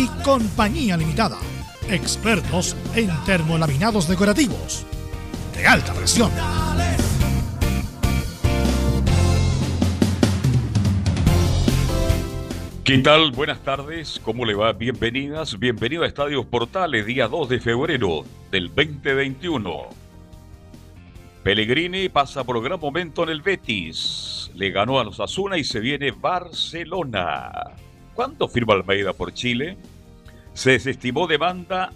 y Compañía Limitada. Expertos en termolaminados decorativos de alta presión. ¿Qué tal? Buenas tardes, ¿cómo le va? Bienvenidas, bienvenido a Estadios Portales, día 2 de febrero del 2021. Pellegrini pasa por gran momento en el Betis, le ganó a los Asuna y se viene Barcelona. ¿Cuánto firma Almeida por Chile? Se desestimó demanda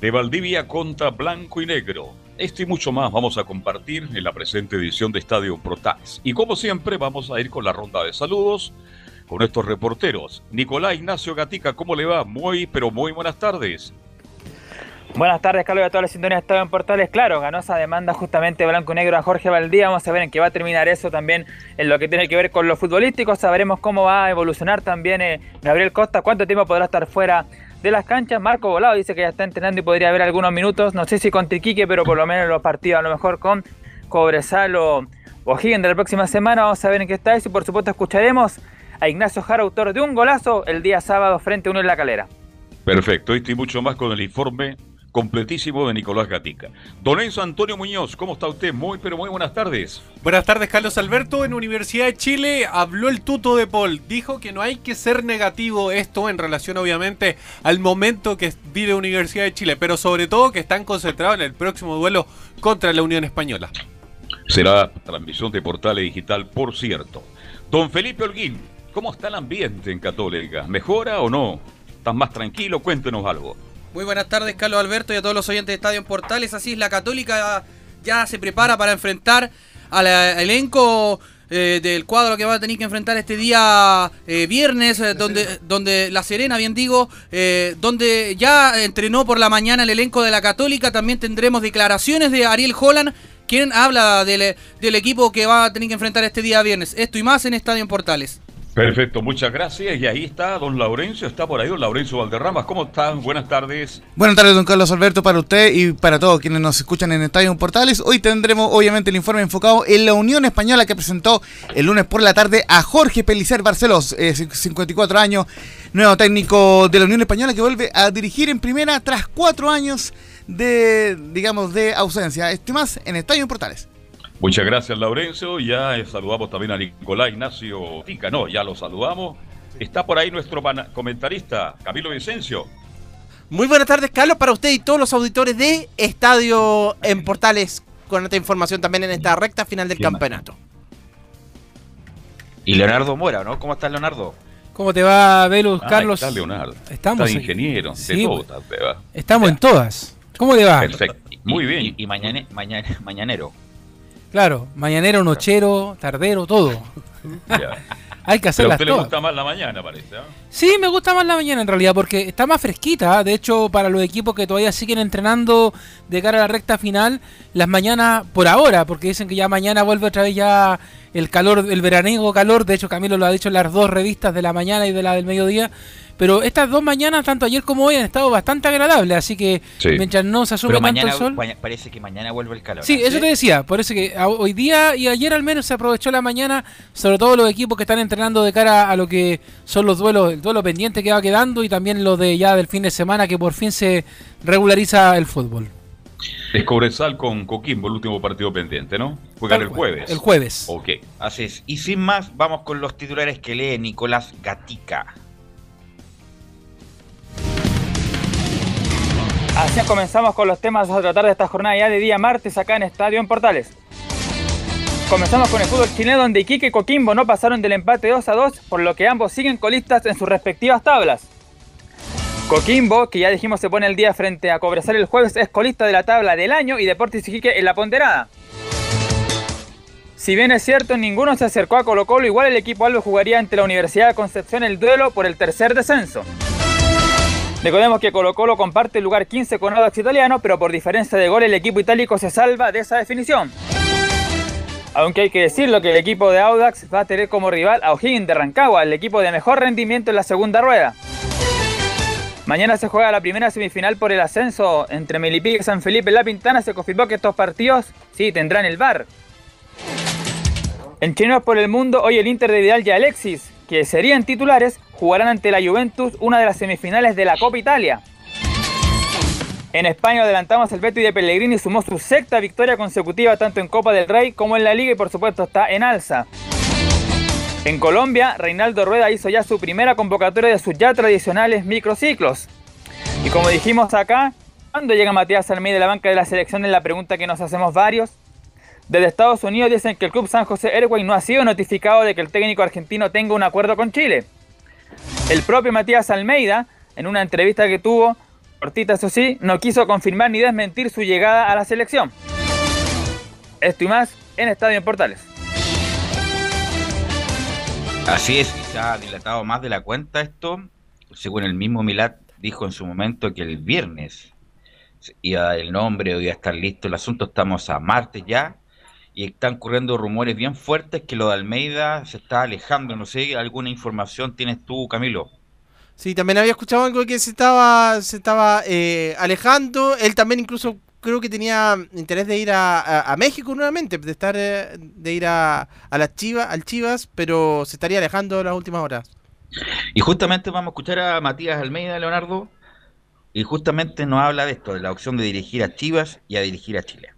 de Valdivia contra Blanco y Negro. Esto y mucho más vamos a compartir en la presente edición de Estadio Portales. Y como siempre vamos a ir con la ronda de saludos con estos reporteros. Nicolás Ignacio Gatica, ¿cómo le va? Muy, pero muy buenas tardes. Buenas tardes, Carlos, a toda la sintonía de Estado en Portales. Claro, ganó esa demanda justamente Blanco y Negro a Jorge Valdía. Vamos a ver en qué va a terminar eso también en lo que tiene que ver con lo futbolístico. Sabremos cómo va a evolucionar también eh, Gabriel Costa, cuánto tiempo podrá estar fuera de las canchas. Marco Volado dice que ya está entrenando y podría haber algunos minutos. No sé si con Triquique, pero por lo menos los partidos a lo mejor con Cobresal o O'Higgins de la próxima semana. Vamos a ver en qué está eso y por supuesto escucharemos a Ignacio Jara, autor de un golazo el día sábado frente a uno en la calera. Perfecto, y mucho más con el informe completísimo de Nicolás Gatica. Don Enzo Antonio Muñoz, ¿cómo está usted? Muy, pero muy buenas tardes. Buenas tardes, Carlos Alberto. En Universidad de Chile habló el tuto de Paul. Dijo que no hay que ser negativo esto en relación, obviamente, al momento que vive Universidad de Chile, pero sobre todo que están concentrados en el próximo duelo contra la Unión Española. Será transmisión de Portales Digital, por cierto. Don Felipe Holguín, ¿Cómo está el ambiente en Católica? ¿Mejora o no? ¿Estás más tranquilo? Cuéntenos algo. Muy buenas tardes, Carlos Alberto, y a todos los oyentes de Estadio en Portales. Así es, la Católica ya se prepara para enfrentar al elenco eh, del cuadro que va a tener que enfrentar este día eh, viernes, eh, donde, donde La Serena, bien digo, donde ya entrenó por la mañana el elenco de la Católica. También tendremos declaraciones de Ariel Holland, quien habla del, del equipo que va a tener que enfrentar este día viernes. Esto y más en Estadio en Portales. Perfecto, muchas gracias. Y ahí está don Laurencio, está por ahí don Laurencio Valderramas. ¿Cómo están? Buenas tardes. Buenas tardes, don Carlos Alberto, para usted y para todos quienes nos escuchan en Estadio Portales. Hoy tendremos obviamente el informe enfocado en la Unión Española que presentó el lunes por la tarde a Jorge Pelicer Barcelos, 54 eh, años, nuevo técnico de la Unión Española que vuelve a dirigir en primera tras cuatro años de, digamos, de ausencia. Este más en Estadio Portales. Muchas gracias, Laurencio. Ya eh, saludamos también a Nicolás Ignacio Tica. No, ya lo saludamos. Está por ahí nuestro comentarista, Camilo Vicencio. Muy buenas tardes, Carlos, para usted y todos los auditores de Estadio en Portales, con esta información también en esta recta final del campeonato. Y Leonardo Mora, ¿no? ¿Cómo está Leonardo? ¿Cómo te va, Velus, Carlos? Está Leonardo. Estamos está ingeniero, de todo, Estamos en todas. ¿Cómo te va? Perfecto. Muy bien. Y, mañanero. Claro, mañanero, nochero, tardero, todo. Hay que hacerlas Pero a usted le gusta más la mañana, parece. ¿eh? Sí, me gusta más la mañana en realidad, porque está más fresquita. De hecho, para los equipos que todavía siguen entrenando de cara a la recta final, las mañanas por ahora, porque dicen que ya mañana vuelve otra vez ya el calor, el veraniego calor. De hecho, Camilo lo ha dicho en las dos revistas de la mañana y de la del mediodía. Pero estas dos mañanas, tanto ayer como hoy, han estado bastante agradables. Así que mientras no se asume tanto el sol. Parece que mañana vuelve el calor. Sí, eso te decía. Por eso que hoy día y ayer al menos se aprovechó la mañana, sobre todo los equipos que están entrenando de cara a lo que son los duelos, el duelo pendiente que va quedando y también lo de ya del fin de semana que por fin se regulariza el fútbol. Es Cobresal con Coquimbo, el último partido pendiente, ¿no? Juegan el jueves. El jueves. Ok. Así es. Y sin más, vamos con los titulares que lee Nicolás Gatica. Así comenzamos con los temas a tratar de esta jornada ya de día martes acá en Estadio en Portales. Comenzamos con el fútbol chileno donde Iquique y Coquimbo no pasaron del empate 2 a 2, por lo que ambos siguen colistas en sus respectivas tablas. Coquimbo, que ya dijimos se pone el día frente a Cobresal el jueves, es colista de la tabla del año y Deportes Iquique en la ponderada. Si bien es cierto, ninguno se acercó a Colo Colo, igual el equipo Albo jugaría ante la Universidad de Concepción el duelo por el tercer descenso. Recordemos que Colo Colo comparte el lugar 15 con Audax Italiano, pero por diferencia de gol el equipo itálico se salva de esa definición. Aunque hay que decirlo que el equipo de Audax va a tener como rival a O'Higgins de Rancagua, el equipo de mejor rendimiento en la segunda rueda. Mañana se juega la primera semifinal por el ascenso entre Melipilla y San Felipe La Pintana. Se confirmó que estos partidos sí tendrán el VAR. En Chinos por el Mundo, hoy el Inter de Vidal y Alexis, que serían titulares, jugarán ante la Juventus una de las semifinales de la Copa Italia. En España adelantamos el Betis de Pellegrini sumó su sexta victoria consecutiva tanto en Copa del Rey como en la Liga y por supuesto está en alza. En Colombia, Reinaldo Rueda hizo ya su primera convocatoria de sus ya tradicionales microciclos. Y como dijimos acá, ¿cuándo llega Matías Almeida de la banca de la selección? Es la pregunta que nos hacemos varios. Desde Estados Unidos dicen que el club San José Airways no ha sido notificado de que el técnico argentino tenga un acuerdo con Chile. El propio Matías Almeida, en una entrevista que tuvo, cortita eso sí, no quiso confirmar ni desmentir su llegada a la selección. Esto y más en Estadio en Portales. Así es, se ha dilatado más de la cuenta esto. Según el mismo Milat dijo en su momento que el viernes iba el nombre, iba a estar listo el asunto. Estamos a martes ya y están corriendo rumores bien fuertes que lo de Almeida se está alejando. No sé, ¿alguna información tienes tú, Camilo? Sí, también había escuchado algo que se estaba, se estaba eh, alejando. Él también incluso creo que tenía interés de ir a, a, a México nuevamente, de estar eh, de ir a, a las Chivas, al Chivas, pero se estaría alejando las últimas horas. Y justamente vamos a escuchar a Matías Almeida, Leonardo, y justamente nos habla de esto, de la opción de dirigir a Chivas y a dirigir a Chile.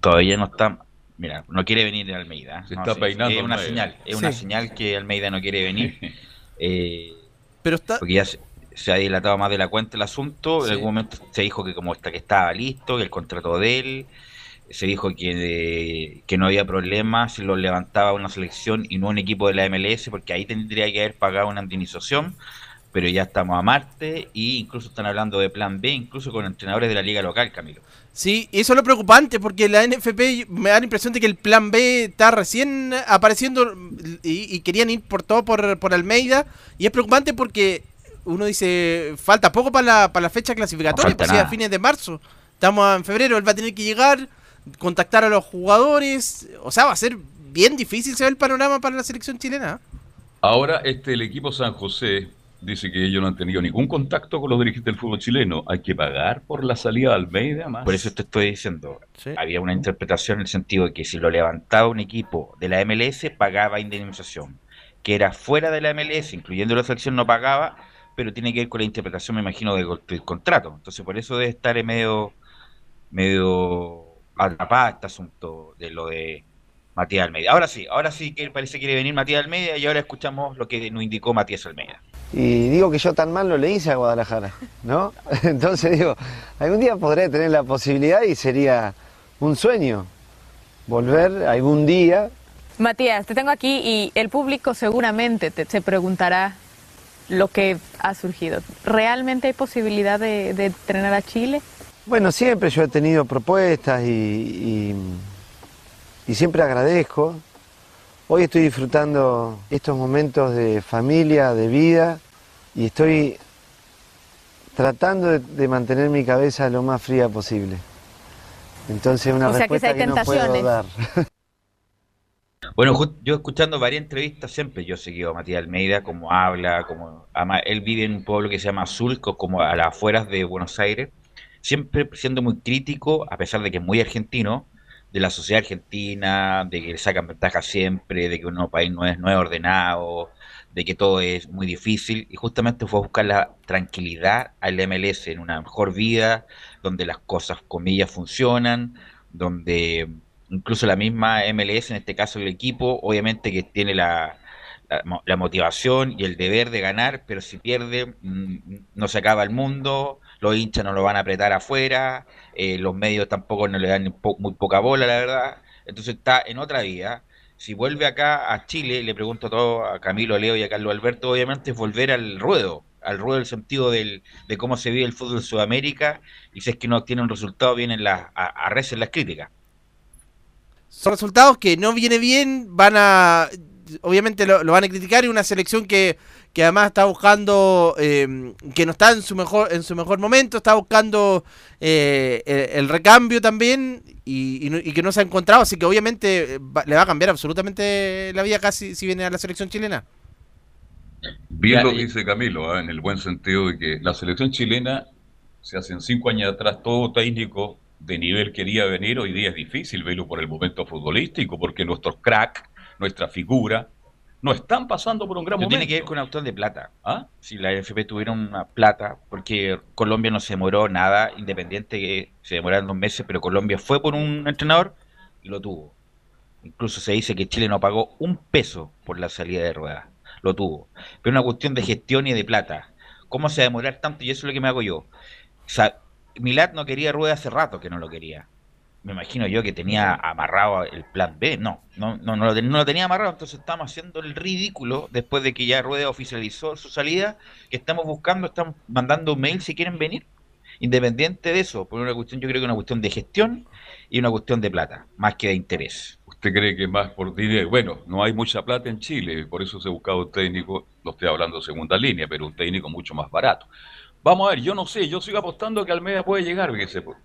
Todavía no está, mira, no quiere venir Almeida. Se no, está sí, peinando Es una Almeida. señal, es una señal que Almeida no quiere venir. Eh, Pero está, porque ya se, se ha dilatado más de la cuenta el asunto. Sí. En algún momento se dijo que como está que estaba listo, que el contrato de él, se dijo que, que no había problema si lo levantaba una selección y no un equipo de la MLS, porque ahí tendría que haber pagado una indemnización. Pero ya estamos a Marte y incluso están hablando de plan B, incluso con entrenadores de la liga local, Camilo. Sí, y eso es lo preocupante porque la NFP me da la impresión de que el plan B está recién apareciendo y, y querían ir por todo por, por Almeida. Y es preocupante porque uno dice, falta poco para la, para la fecha clasificatoria, falta pues sí, a fines de marzo. Estamos en febrero, él va a tener que llegar, contactar a los jugadores. O sea, va a ser bien difícil se ve el panorama para la selección chilena. Ahora, este, el equipo San José dice que ellos no han tenido ningún contacto con los dirigentes del fútbol chileno. Hay que pagar por la salida de Almeida más. Por eso te estoy diciendo, Sí. había una interpretación en el sentido de que si lo levantaba un equipo de la MLS, pagaba indemnización. Que era fuera de la MLS, incluyendo la selección, no pagaba, pero tiene que ver con la interpretación, me imagino, del, del contrato. Entonces, por eso debe estar en medio, medio atrapada este asunto de lo de Matías Almeida. Ahora sí, ahora sí que parece que quiere venir Matías Almeida y ahora escuchamos lo que nos indicó Matías Almeida. Y digo que yo tan mal no le hice a Guadalajara, ¿no? Entonces digo, algún día podré tener la posibilidad y sería un sueño volver algún día. Matías, te tengo aquí y el público seguramente te, se preguntará lo que ha surgido. ¿Realmente hay posibilidad de, de entrenar a Chile? Bueno, siempre yo he tenido propuestas y, y- y siempre agradezco. Hoy estoy disfrutando estos momentos de familia, de vida y estoy tratando de, de mantener mi cabeza lo más fría posible. Entonces una O sea que si respuesta hay que, no puedo dar. Bueno, yo escuchando varias entrevistas siempre yo he seguido a Matías Almeida, como habla, como ama- él vive en un pueblo que se llama Sulco, como a las afueras de Buenos Aires, siempre siendo muy crítico, a pesar de que es muy argentino, de la sociedad argentina, de que le sacan ventaja siempre, de que un país no es, no es ordenado, de que todo es muy difícil, y justamente fue a buscar la tranquilidad al MLS en una mejor vida, donde las cosas, comillas, funcionan, donde incluso la misma MLS, en este caso el equipo, obviamente que tiene la, la, mo- la motivación y el deber de ganar, pero si pierde, mm, no se acaba el mundo, los hinchas no lo van a apretar afuera, eh, los medios tampoco no le dan po- muy poca bola, la verdad. Entonces está en otra vía. Si vuelve acá a Chile, le pregunto todo a Camilo, a Leo y a Carlos Alberto, obviamente es volver al ruedo, al ruedo del sentido del, de cómo se vive el fútbol en Sudamérica, y si es que no obtiene un resultado, vienen las, a, a las críticas. Son resultados que no viene bien, van a. Obviamente lo, lo van a criticar y una selección que, que además está buscando, eh, que no está en su mejor en su mejor momento, está buscando eh, el, el recambio también y, y no- y que no se ha encontrado, así que obviamente eh, va- le va a cambiar absolutamente la vida casi si viene a la selección chilena. Bien lo que dice Camilo, ¿ah? en el buen sentido de que la selección chilena, se hacen cinco años atrás, todo técnico de nivel quería venir, hoy día es difícil verlo por el momento futbolístico, porque nuestros crack, nuestra figura, no están pasando por un gran Pero momento. tiene que ver con autor de plata. ¿Ah? Si la FP tuviera una plata, porque Colombia no se demoró nada, independiente que se demoraron dos meses, pero Colombia fue por un entrenador y lo tuvo. Incluso se dice que Chile no pagó un peso por la salida de ruedas. Lo tuvo. Pero una cuestión de gestión y de plata. ¿Cómo se va a demorar tanto? Y eso es lo que me hago yo. O sea, Milat no quería ruedas hace rato que no lo quería. Me imagino yo que tenía amarrado el plan B. No, no, no, lo, ten- no lo tenía amarrado. Entonces estamos haciendo el ridículo después de que ya Rueda oficializó su salida. Que estamos buscando, estamos mandando mail si quieren venir. Independiente de eso, por una cuestión, yo creo que una cuestión de gestión y una cuestión de plata, más que de interés. ¿Usted cree que más por dinero? Bueno, no hay mucha plata en Chile, por eso se ha buscado un técnico, no estoy hablando de segunda línea, pero un técnico mucho más barato. Vamos a ver, yo no sé, yo sigo apostando que Almeida puede llegar, fíjese, pues.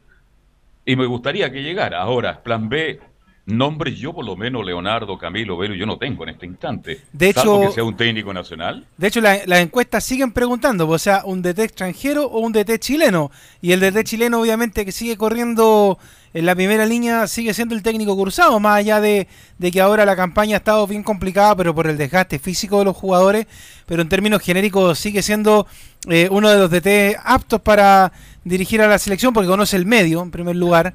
Y me gustaría que llegara. Ahora, plan B, nombres yo por lo menos, Leonardo, Camilo, Velo, yo no tengo en este instante. De Salvo hecho- que sea un técnico nacional. De hecho, la- las encuestas siguen preguntando, o sea, un DT extranjero o un DT chileno. Y el DT chileno, obviamente, que sigue corriendo en la primera línea, sigue siendo el técnico cruzado, más allá de, de que ahora la campaña ha estado bien complicada, pero por el desgaste físico de los jugadores. Pero en términos genéricos sigue siendo eh, uno de los DT aptos para dirigir a la selección, porque conoce el medio, en primer lugar.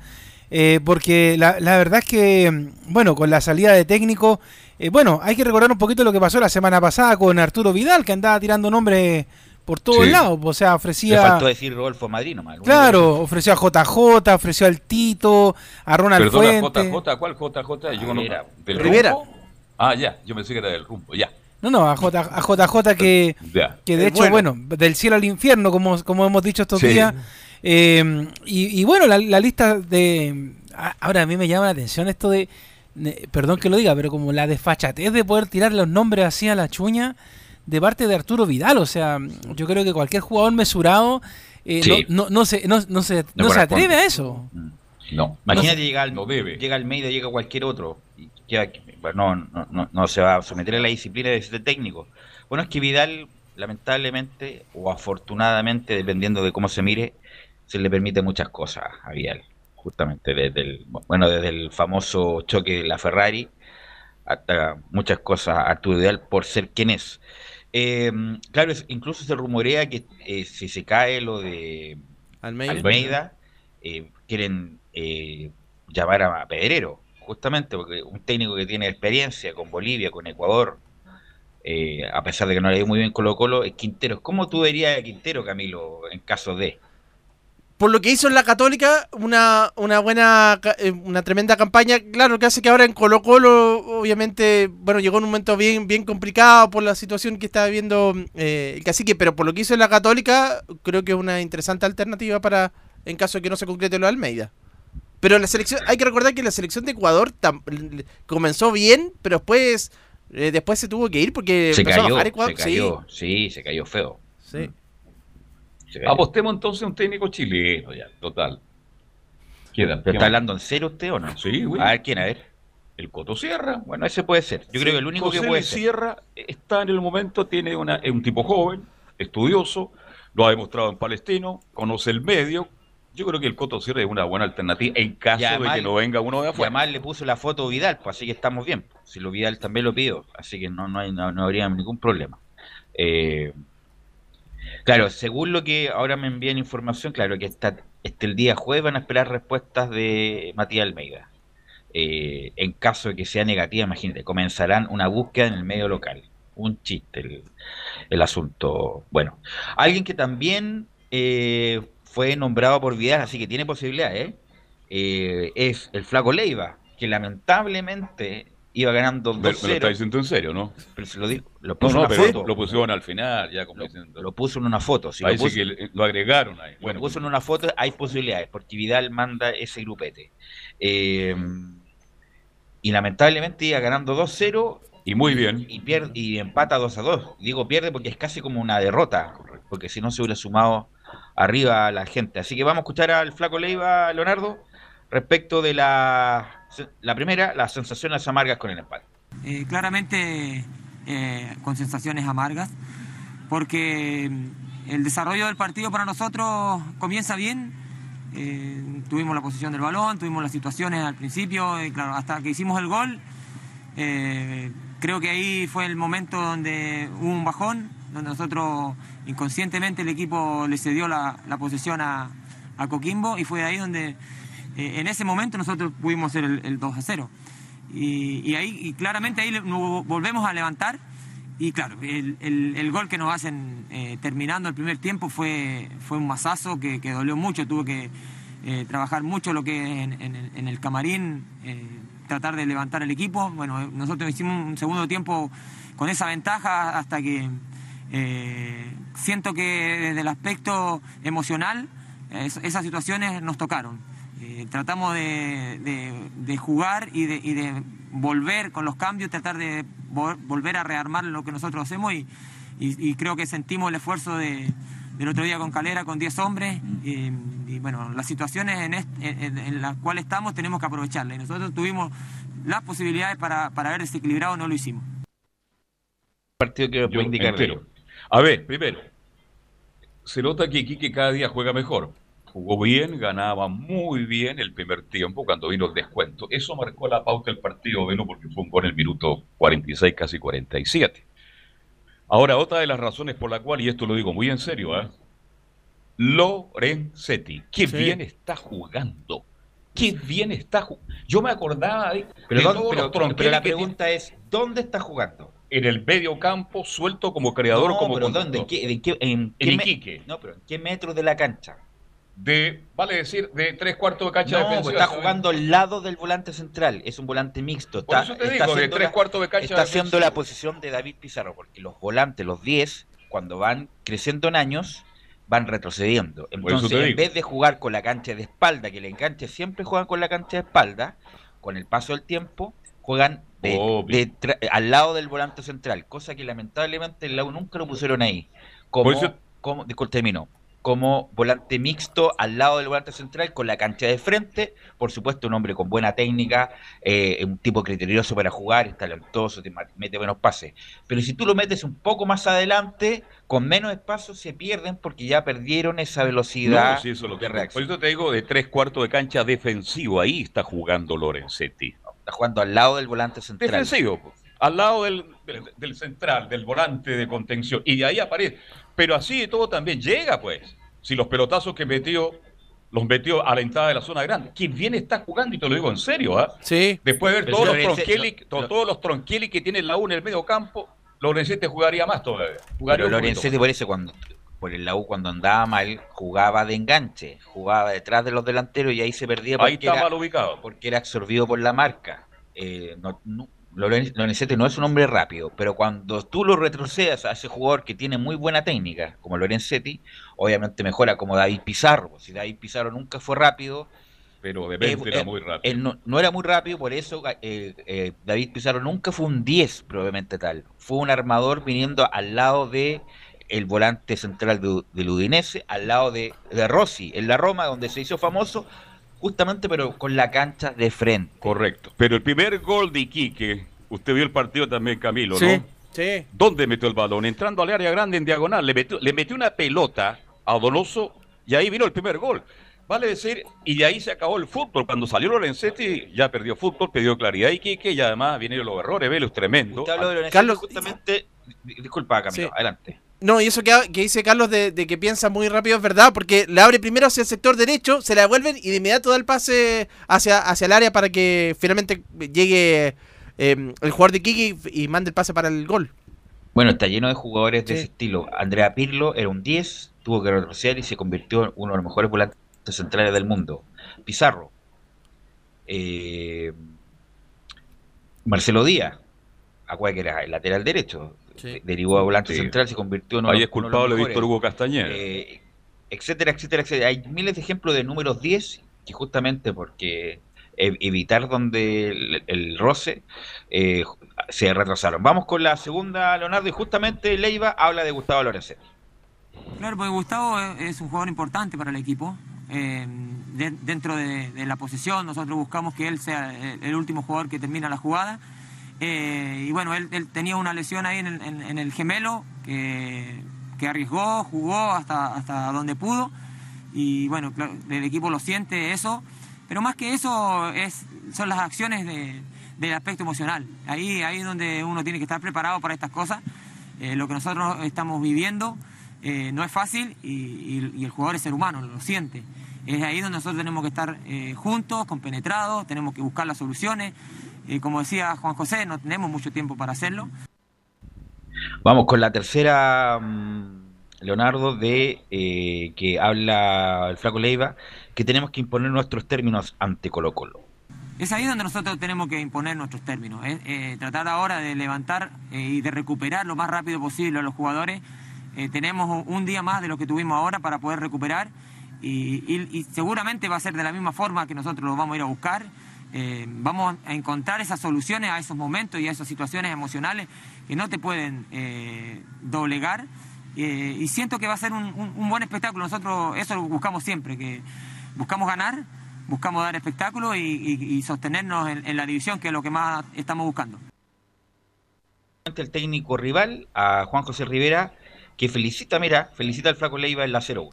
Eh, porque la, la verdad es que, bueno, con la salida de técnico, eh, bueno, hay que recordar un poquito lo que pasó la semana pasada con Arturo Vidal, que andaba tirando nombres por todos Sí. lados. O sea, Le ofrecía. faltó decir Rodolfo Madrid nomás. Claro, ofreció a JJ, ofreció al Tito, a Ronald Perdona, Fuente. JJ, ¿cuál JJ? Yo no- Rivera. ¿Del Rivera. rumbo? Ah, ya, yo pensé que era del rumbo, ya. No, no, a, J, a JJ que, que de Es hecho, bueno. bueno. del cielo al infierno, como, como hemos dicho estos Sí. días. Eh, y, y bueno, la, la lista de... Ahora a mí me llama la atención esto de... de- Perdón que lo diga, pero como la desfachatez de poder tirar los nombres así a la chuña de parte de Arturo Vidal. O sea, yo creo que cualquier jugador mesurado eh, Sí. no, no, no se, no, no se, no se atreve a eso. No. Imagínate no, llegar, no debe. llega Almeida, llega cualquier otro. Y queda- bueno, no, no, no, no se va a someter a la disciplina de este técnico. Bueno, es que Vidal, lamentablemente, o afortunadamente, dependiendo de cómo se mire, se le permite muchas cosas a Vidal. Justamente desde el, bueno, desde el famoso choque de la Ferrari hasta muchas cosas a Arturo Vidal por ser quien es. Eh, claro, es- incluso se rumorea que eh, si se cae lo de Almeida. Almeida, eh, quieren eh, llamar a Pedrero, justamente porque un técnico que tiene experiencia con Bolivia, con Ecuador, eh, a pesar de que no le dio muy bien Colo Colo, es Quintero. ¿Cómo tú verías a Quintero, Camilo, en caso de? Por lo que hizo en la Católica, una, una buena, eh, una tremenda campaña. Claro, que hace que ahora en Colo Colo, obviamente, bueno, llegó en un momento bien, bien complicado por la situación que está viviendo eh, el cacique, pero por lo que hizo en la Católica, creo que es una interesante alternativa para, en caso de que no se concrete lo de Almeida. Pero la selección, hay que recordar que la selección de Ecuador tam- comenzó bien, pero después, eh, después se tuvo que ir porque Se empezó a cayó, bajar Ecuador. se cayó, sí, se cayó feo. Sí, sí. Apostemos entonces a un técnico chileno, ya, total. Queda. ¿Pero está hablando en serio usted o no? Sí, güey. A ver, ¿quién? A ver. El Coto Sierra. Bueno, ese puede ser. Yo creo que el único que puede ser. Sierra está en el momento, tiene una, es un tipo joven, estudioso, lo ha demostrado en Palestino, conoce el medio. Yo creo que el Coto Sierra es una buena alternativa en caso de que no venga uno de Y afuera. además le puso la foto Vidal, pues así que estamos bien. Si lo Vidal también lo pidió, así que no, no, hay, no, no habría ningún problema. Eh, claro, según lo que ahora me envían información, claro que está, este, el día jueves van a esperar respuestas de Matías Almeida. Eh, en caso de que sea negativa, imagínate, comenzarán una búsqueda en el medio local. un chiste el, asunto. Bueno, alguien que también eh, fue nombrado por Vidal, así que tiene posibilidades, eh, es el Flaco Leiva, que lamentablemente iba ganando Me, me lo está 2-0. diciendo en serio, ¿no? Pero se lo digo, lo puso no, en una pero foto. lo pusieron al final, ya como Lo- diciendo. Lo puso en una foto. Si lo puso- que lo agregaron ahí. Bueno, Bueno, puso en una foto, hay posibilidades, porque Vidal manda ese grupete. Eh, y lamentablemente iba ganando 2-0 y muy bien. y, pierde, y empata 2-2. Digo pierde porque es casi como una derrota, porque si no se hubiera sumado arriba a la gente. Así que vamos a escuchar al Flaco Leiva, Leonardo, respecto de la, la primera, las sensaciones amargas con el empate. Eh, claramente eh, con sensaciones amargas, porque mm, el desarrollo del partido para nosotros comienza bien. eh, tuvimos la posición del balón, tuvimos las situaciones al principio, y claro, hasta que hicimos el gol. eh, creo que ahí fue el momento donde hubo un bajón, donde nosotros inconscientemente el equipo le cedió la, la posesión a, a Coquimbo y fue ahí donde eh, en ese momento nosotros pudimos hacer el, el 2 a 0. Y, ahí y claramente ahí volvemos a levantar y claro, el, el- gol que nos hacen eh, terminando el primer tiempo fue, fue un masazo que, que dolió mucho, tuve que eh, trabajar mucho lo que en, en el, camarín, tratar de levantar el equipo. Bueno, nosotros hicimos un segundo tiempo con esa ventaja hasta que siento que desde el aspecto emocional es- esas situaciones nos tocaron. Eh, tratamos de, de- de jugar y de, y de volver con los cambios, tratar de vol- volver a rearmar lo que nosotros hacemos y, y- y creo que sentimos el esfuerzo de- del otro día con Calera, con 10 hombres y, y, bueno, las situaciones en, en- en las cuales estamos tenemos que aprovecharlas y nosotros tuvimos las posibilidades para, para haber desequilibrado, no lo hicimos. Partido que puede indicar. A ver, primero, se nota que Quique cada día juega mejor. Jugó bien, ganaba muy bien el primer tiempo cuando vino el descuento. Eso marcó la pauta del partido, Veno, porque fue un gol en el minuto 46, casi 47. Ahora, otra de las razones por la cual, y esto lo digo muy en serio, ¿eh? Lorenzetti, qué Sí. bien está jugando. Qué bien está jugando. Yo me acordaba de, Pero, de ¿dónde- todos pero- los pero la que pregunta es, ¿dónde está jugando? en el medio campo, suelto como creador, No, como pero. ¿En qué, en qué- en En Iquique. No, pero ¿en qué metro de la cancha? De, vale decir, de tres cuartos de cancha No, pues defensiva. está ¿sabes? jugando al lado del volante central. Es un volante mixto. Por Está, eso te está digo, de haciendo tres la- cuartos de cancha está haciendo la posición de David Pizarro, porque los volantes, los 10, cuando van creciendo en años, van retrocediendo. Entonces, en vez de jugar con la cancha de espalda, que el enganche siempre juegan con la cancha de espalda, con el paso del tiempo, juegan de- tra- al lado del volante central, cosa que lamentablemente el lado nunca lo pusieron ahí. Como, eso- como, disculpe, termino. Como volante mixto al lado del volante central con la cancha de frente, por supuesto un hombre con buena técnica, eh, un tipo criterioso para jugar, es talentoso, te mete buenos pases. Pero si tú lo metes un poco más adelante, con menos espacio se pierden porque ya perdieron esa velocidad No, sí, eso es lo que de Por eso te digo, de tres cuartos de cancha defensivo, ahí está jugando Lorenzetti. Está jugando al lado del volante central. Defensivo, po. Al lado del, del, del central, del volante de contención. Y de ahí aparece. Pero así y todo también llega, pues. Si los pelotazos que metió, los metió a la entrada de la zona grande. Quien bien está jugando, y te lo digo en serio, ¿ah? Sí. Después de ver todos los, Lorenzetti- tronqueli, lo- to- lo- todos los tronqueli que tiene la U en el medio campo, Lorenzetti jugaría más todavía. Jugaría Pero Lorenzetti por eso cuando por el la U cuando andaba mal jugaba de enganche, jugaba detrás de los delanteros y ahí se perdía Ahí porque, está era, mal ubicado. porque era absorbido por la marca. Eh, no- no- Lorenzetti no es un hombre rápido, pero cuando tú lo retrocedas a ese jugador que tiene muy buena técnica, como Lorenzetti, obviamente mejora como David Pizarro. Si David Pizarro nunca fue rápido, Pero de 20 eh, era eh, muy rápido. él no, no era muy rápido, por eso eh, eh, David Pizarro nunca fue un 10, probablemente tal. Fue un armador viniendo al lado de el volante central de- del Udinese, al lado de, de Rossi, en la Roma, donde se hizo famoso, justamente pero con la cancha de frente. Correcto. Pero el primer gol de Iquique, usted vio el partido también, Camilo, Sí. ¿no? Sí. ¿Dónde metió el balón? Entrando al área grande en diagonal. Le metió, le metió una pelota a Donoso y ahí vino el primer gol. Vale decir, y de ahí se acabó el fútbol. Cuando salió Lorenzetti, ya perdió fútbol, perdió claridad y Quique, y además vinieron los errores, Velo es tremendo. Usted habló de Lorenzetti, Carlos- justamente, disculpa Camilo, Sí. adelante. No, y eso que, que dice Carlos de, de que piensa muy rápido es verdad, porque le abre primero hacia el sector derecho, se la devuelven y de inmediato da el pase hacia, hacia el área para que finalmente llegue eh, el jugador de Kiki y mande el pase para el gol. Bueno, está lleno de jugadores de Sí. ese estilo. Andrea Pirlo era un 10, tuvo que retroceder y se convirtió en uno de los mejores volantes centrales del mundo. Pizarro. Eh, Marcelo Díaz, acuérdate que era el lateral derecho, Sí. derivó a volante Sí. central, se convirtió en uno, Ahí de es culpable. Víctor Hugo Castañeda. Eh, etcétera, etcétera, etcétera. Hay miles de ejemplos de números 10 que justamente porque ev- evitar donde el, el roce eh, se retrasaron. Vamos con la segunda, Leonardo, y justamente Leiva habla de Gustavo Lorenzo. Claro, porque Gustavo es, es un jugador importante para el equipo. Eh, de- dentro de, de la posesión, nosotros buscamos que él sea el, el último jugador que termina la jugada. Eh, y bueno, él, él tenía una lesión ahí en, el- en- en el gemelo que, que arriesgó, jugó hasta, hasta donde pudo. Y bueno, claro, el equipo lo siente eso. Pero más que eso es, son las acciones de- del aspecto emocional. Ahí, ahí es donde uno tiene que estar preparado para estas cosas. Eh, lo que nosotros estamos viviendo eh, no es fácil y, y- y el jugador es ser humano, lo siente. Es ahí donde nosotros tenemos que estar eh, juntos, compenetrados, tenemos que buscar las soluciones. Eh, como decía Juan José, no tenemos mucho tiempo para hacerlo. Vamos con la tercera, mm, Leonardo, de eh, que habla el flaco Leiva, que tenemos que imponer nuestros términos ante Colo Colo. Es ahí donde nosotros tenemos que imponer nuestros términos. es, eh, tratar ahora de levantar eh, y de recuperar lo más rápido posible a los jugadores. Eh, tenemos un día más de lo que tuvimos ahora para poder recuperar y, y- y seguramente va a ser de la misma forma que nosotros lo vamos a ir a buscar. Eh, vamos a encontrar esas soluciones a esos momentos y a esas situaciones emocionales que no te pueden eh, doblegar. Eh, y siento que va a ser un, un- buen espectáculo. Nosotros eso lo buscamos siempre, que buscamos ganar, buscamos dar espectáculo y, y- sostenernos en, en la división, que es lo que más estamos buscando. El técnico rival, a Juan José Rivera, que felicita, mira, felicita al flaco Leiva en la 0-1.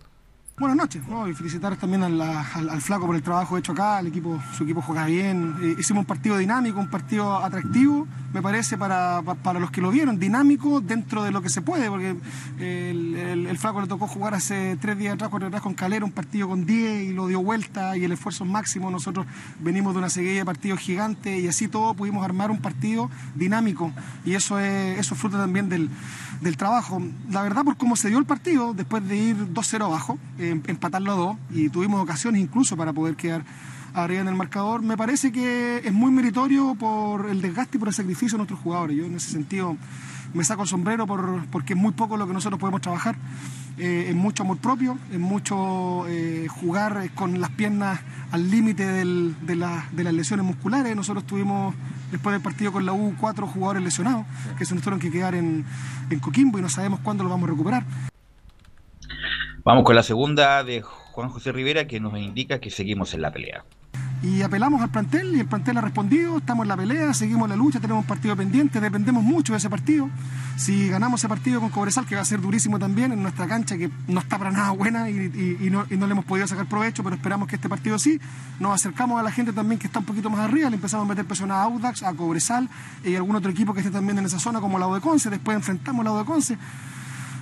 Buenas noches, ¿no? y felicitar también al, flaco por el trabajo hecho acá, el equipo, su equipo juega bien, Eh, hicimos un partido dinámico, un partido atractivo, me parece, para, pa- para los que lo vieron, dinámico dentro de lo que se puede, porque el, el- flaco le tocó jugar hace tres días atrás, cuatro atrás con Calera, un partido con 10 y lo dio vuelta y el esfuerzo es máximo, nosotros venimos de una seguida de partidos gigantes y así todo pudimos armar un partido dinámico. Y eso es, eso es fruto también del, del trabajo. La verdad, por cómo se dio el partido, después de ir 2-0 abajo, eh, empatarlo a 2 y tuvimos ocasiones incluso para poder quedar arriba en el marcador, me parece que es muy meritorio por el desgaste y por el sacrificio de nuestros jugadores. Yo en ese sentido me saco el sombrero por, porque es muy poco lo que nosotros podemos trabajar. Eh, es mucho amor propio, es mucho eh, jugar con las piernas al límite de las lesiones musculares. Nosotros tuvimos, después del partido con la U, cuatro jugadores lesionados, que se nos tuvieron que quedar en, Coquimbo y no sabemos cuándo lo vamos a recuperar. Vamos con la segunda de Juan José Rivera, que nos indica que seguimos en la pelea. Y apelamos al plantel y el plantel ha respondido, estamos en la pelea, seguimos la lucha, tenemos un partido pendiente, dependemos mucho de ese partido. Si ganamos ese partido con Cobresal, que va a ser durísimo también en nuestra cancha, que no está para nada buena y, no, no le hemos podido sacar provecho, pero esperamos que este partido sí. Nos acercamos a la gente también que está un poquito más arriba, le empezamos a meter presión a Audax, a Cobresal y algún otro equipo que esté también en esa zona, como la de Conce, después enfrentamos la de Conce.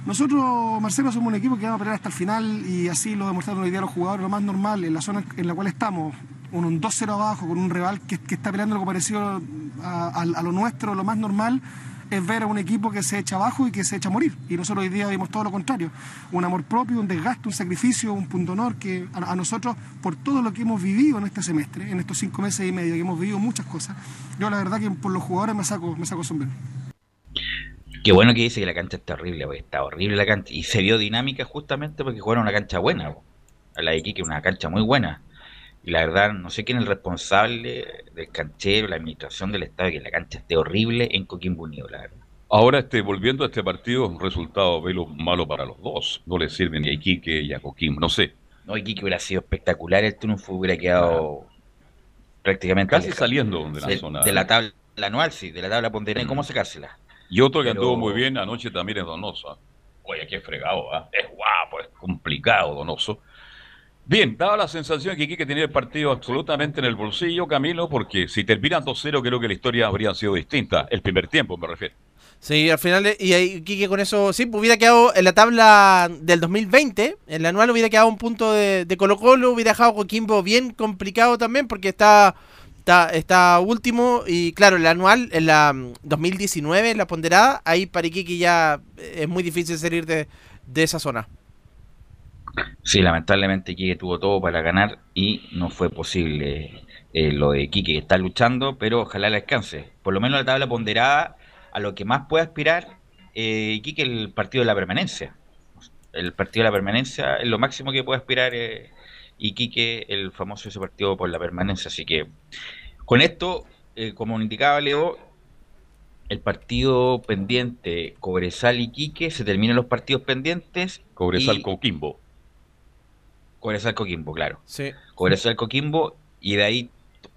Nosotros, Marcelo, somos un equipo que vamos a pelear hasta el final y así lo demostraron hoy día los jugadores, lo más normal, en la zona en la cual estamos, con un 2-0 abajo, con un rival que, que está peleando algo parecido a, a- lo nuestro, lo más normal es ver a un equipo que se echa abajo y que se echa a morir. Y nosotros hoy día vimos todo lo contrario, un amor propio, un desgaste, un sacrificio, un punto honor que a, nosotros, por todo lo que hemos vivido en este semestre, en estos cinco meses y medio, que hemos vivido muchas cosas, yo la verdad que por los jugadores me saco, me saco sombrero. Qué bueno que dice que la cancha está horrible, porque está horrible la cancha. Y se vio dinámica justamente porque jugaron una cancha buena. La de Iquique, una cancha muy buena. Y la verdad, no sé quién es el responsable del canchero, la administración del estadio, que la cancha esté horrible en Coquimbo Unido, la verdad. Ahora, este, volviendo a este partido, un resultado velo malo para los dos. No le sirve ni a Iquique ni a Coquimbo, no sé. No, Iquique hubiera sido espectacular, el triunfo hubiera quedado prácticamente Casi alejado. saliendo de la de, zona. de la tabla anual, sí, de la tabla ponderaria, ¿cómo sacársela? Y otro que Pero- anduvo muy bien anoche también es Donoso. Oye, qué fregado, ¿ah? Es guapo, es complicado, Donoso. Bien, daba la sensación que Iquique tenía el partido absolutamente en el bolsillo, Camilo, porque si terminan 2-0 creo que la historia habría sido distinta. El primer tiempo, me refiero. Sí, al final, y ahí Quique con eso, sí, pues hubiera quedado en la tabla del 2020, en la anual hubiera quedado un punto de, Colo Colo, hubiera dejado Coquimbo bien complicado también, porque está, Está, último y claro, el anual, en la mm, 2019, la ponderada, ahí para Iquique ya es muy difícil salir de esa zona. Sí, lamentablemente Quique tuvo todo para ganar y no fue posible eh, lo de Quique, que está luchando, pero ojalá le alcance. Por lo menos la tabla ponderada a lo que más puede aspirar eh, Quique el partido de la permanencia. El partido de la permanencia es lo máximo que puede aspirar eh, Iquique, el famoso ese partido por la permanencia. Así que con esto, eh, como indicaba Leo, el partido pendiente Cobresal y Quique, se terminan los partidos pendientes. Cobresal y- Coquimbo. Cobresal Coquimbo, claro. Sí. Cobresal Coquimbo y de ahí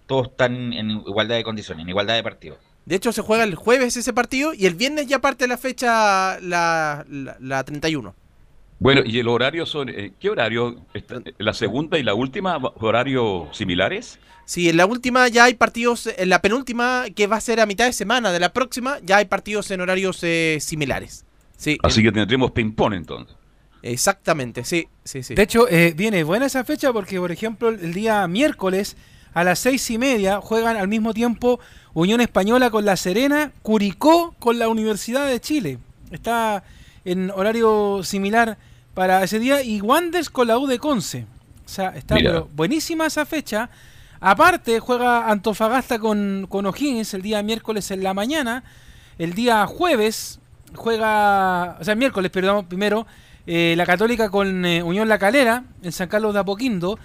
todos están en igualdad de condiciones, en igualdad de partido. De hecho, se juega el jueves ese partido y el viernes ya parte la fecha, la, la, la 31. Bueno, ¿y el horario son, eh, qué horario? ¿La segunda y la última horarios similares? Sí, en la última ya hay partidos, en la penúltima, que va a ser a mitad de semana de la próxima, ya hay partidos en horarios eh, similares. Sí, Así que tendremos ping-pong entonces. Exactamente, sí, sí, sí. De hecho, eh, viene buena esa fecha porque, por ejemplo, el día miércoles a las seis y media juegan al mismo tiempo Unión Española con La Serena, Curicó con la Universidad de Chile. Está en horario similar para ese día y Wanders con la U de Conce. O sea, está pero buenísima esa fecha. Aparte, juega Antofagasta con, con O'Higgins el día miércoles en la mañana. El día jueves juega, o sea, miércoles, perdón, primero, eh, la Católica con eh, Unión La Calera en San Carlos de Apoquindo.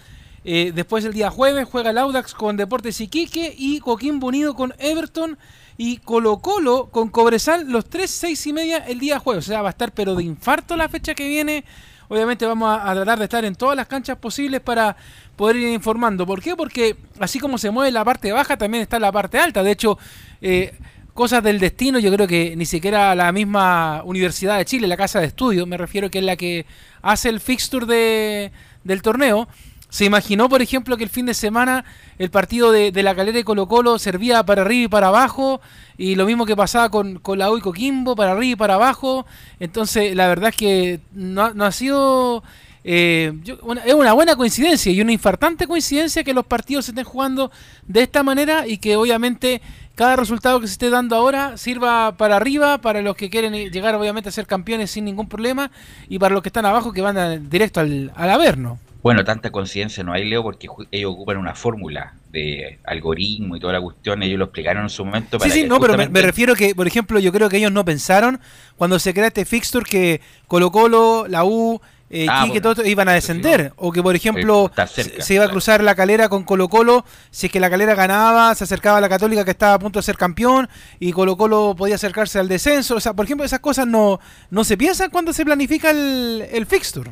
Eh, después el día jueves juega el Audax con Deportes Iquique y Coquimbo Unido con Everton y Colo Colo con Cobresal los 3, 6 y media el día jueves. O sea, va a estar pero de infarto la fecha que viene. Obviamente vamos a, tratar de estar en todas las canchas posibles para poder ir informando. ¿Por qué? Porque así como se mueve la parte baja, también está la parte alta. De hecho, eh, cosas del destino, yo creo que ni siquiera la misma Universidad de Chile, la casa de estudio, me refiero que es la que hace el fixture de, del torneo, se imaginó, por ejemplo, que el fin de semana el partido de, de la calera y Colo Colo servía para arriba y para abajo, y lo mismo que pasaba con, con la U y Coquimbo, para arriba y para abajo. Entonces, la verdad es que no, no ha sido... eh, yo- es una buena coincidencia y una infartante coincidencia que los partidos se estén jugando de esta manera y que obviamente cada resultado que se esté dando ahora sirva para arriba, para los que quieren eh, llegar obviamente a ser campeones sin ningún problema y para los que están abajo que van a- directo al, al Averno. Bueno, tanta conciencia no hay, Leo, porque ellos ocupan una fórmula de algoritmo y toda la cuestión, ellos lo explicaron en su momento. Sí, para sí, no, pero me, me refiero que, por ejemplo, yo creo que ellos no pensaron cuando se crea este fixture que Colo Colo, la U, eh, Ah, Quique, bueno, todo esto iban a descender. O que, por ejemplo, cerca, se, iba a cruzar la calera con Colo Colo. Si es que la calera ganaba, se acercaba a la Católica que estaba a punto de ser campeón y Colo Colo podía acercarse al descenso. O sea, por ejemplo, esas cosas no, no se piensan cuando se planifica el, el fixture.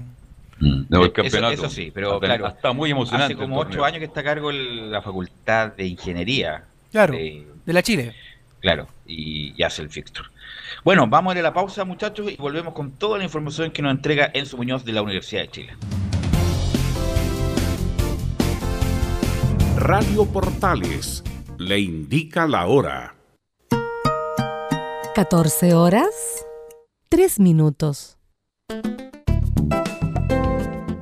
No, el campeonato. Eso, sí, pero Está- claro. está muy emocionante Hace como ocho años que está a cargo el- la facultad de ingeniería. Claro, de- de la Chile. claro, y, y hace el fixture. Bueno, vamos a ir a la pausa, muchachos, y volvemos con toda la información que nos entrega Enzo Muñoz de la Universidad de Chile. Radio Portales le indica la hora. 14 horas, 3 minutos.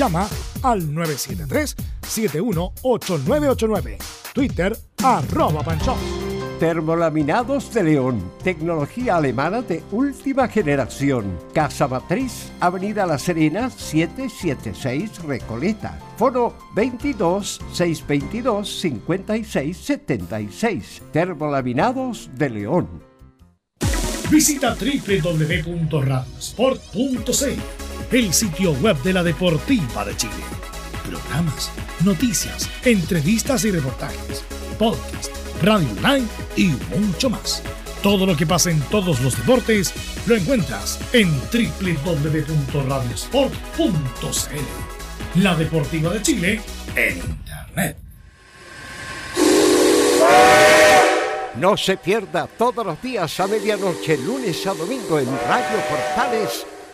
Llama al 973-718989. Twitter arroba panchos. Termolaminados de León, tecnología alemana de última generación. Casa Matriz, Avenida La Serena, 776 Recoleta. Foro 22 622 56 76. Termolaminados de León. Visita www.radiosport.cl, el sitio web de la Deportiva de Chile. Programas, noticias, entrevistas y reportajes, podcast, radio online y mucho más. Todo lo que pasa en todos los deportes lo encuentras en www.radiosport.cl. La Deportiva de Chile en Internet. No se pierda todos los días a medianoche, lunes a domingo en Radio Portales,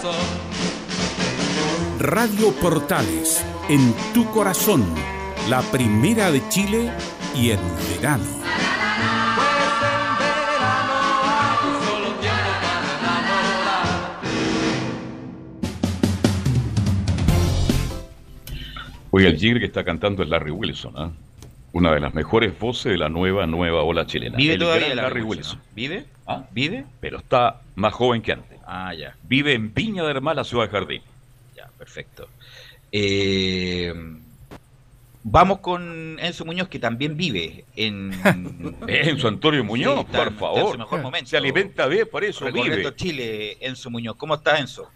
Corazón. Radio Portales, en tu corazón, la primera de Chile y en verano. Hoy el Jigre que está cantando es Larry Wilson, ¿ah? Una de las mejores voces de la nueva, nueva ola chilena. ¿Vive el todavía gran Larry Larry Wilson? Wilson. ¿Vive? ¿Ah? ¿Vive? Pero está más joven que antes. Ah, ya. Vive en Viña del Mar, la ciudad de Jardín. Ya, perfecto. Eh, vamos con Enzo Muñoz, que también vive en... Enzo Antonio Muñoz, Sí, está por en- está en favor. su mejor momento. Se alimenta bien, por eso Recorriendo vive. Chile, Enzo Muñoz. ¿Cómo estás, Enzo?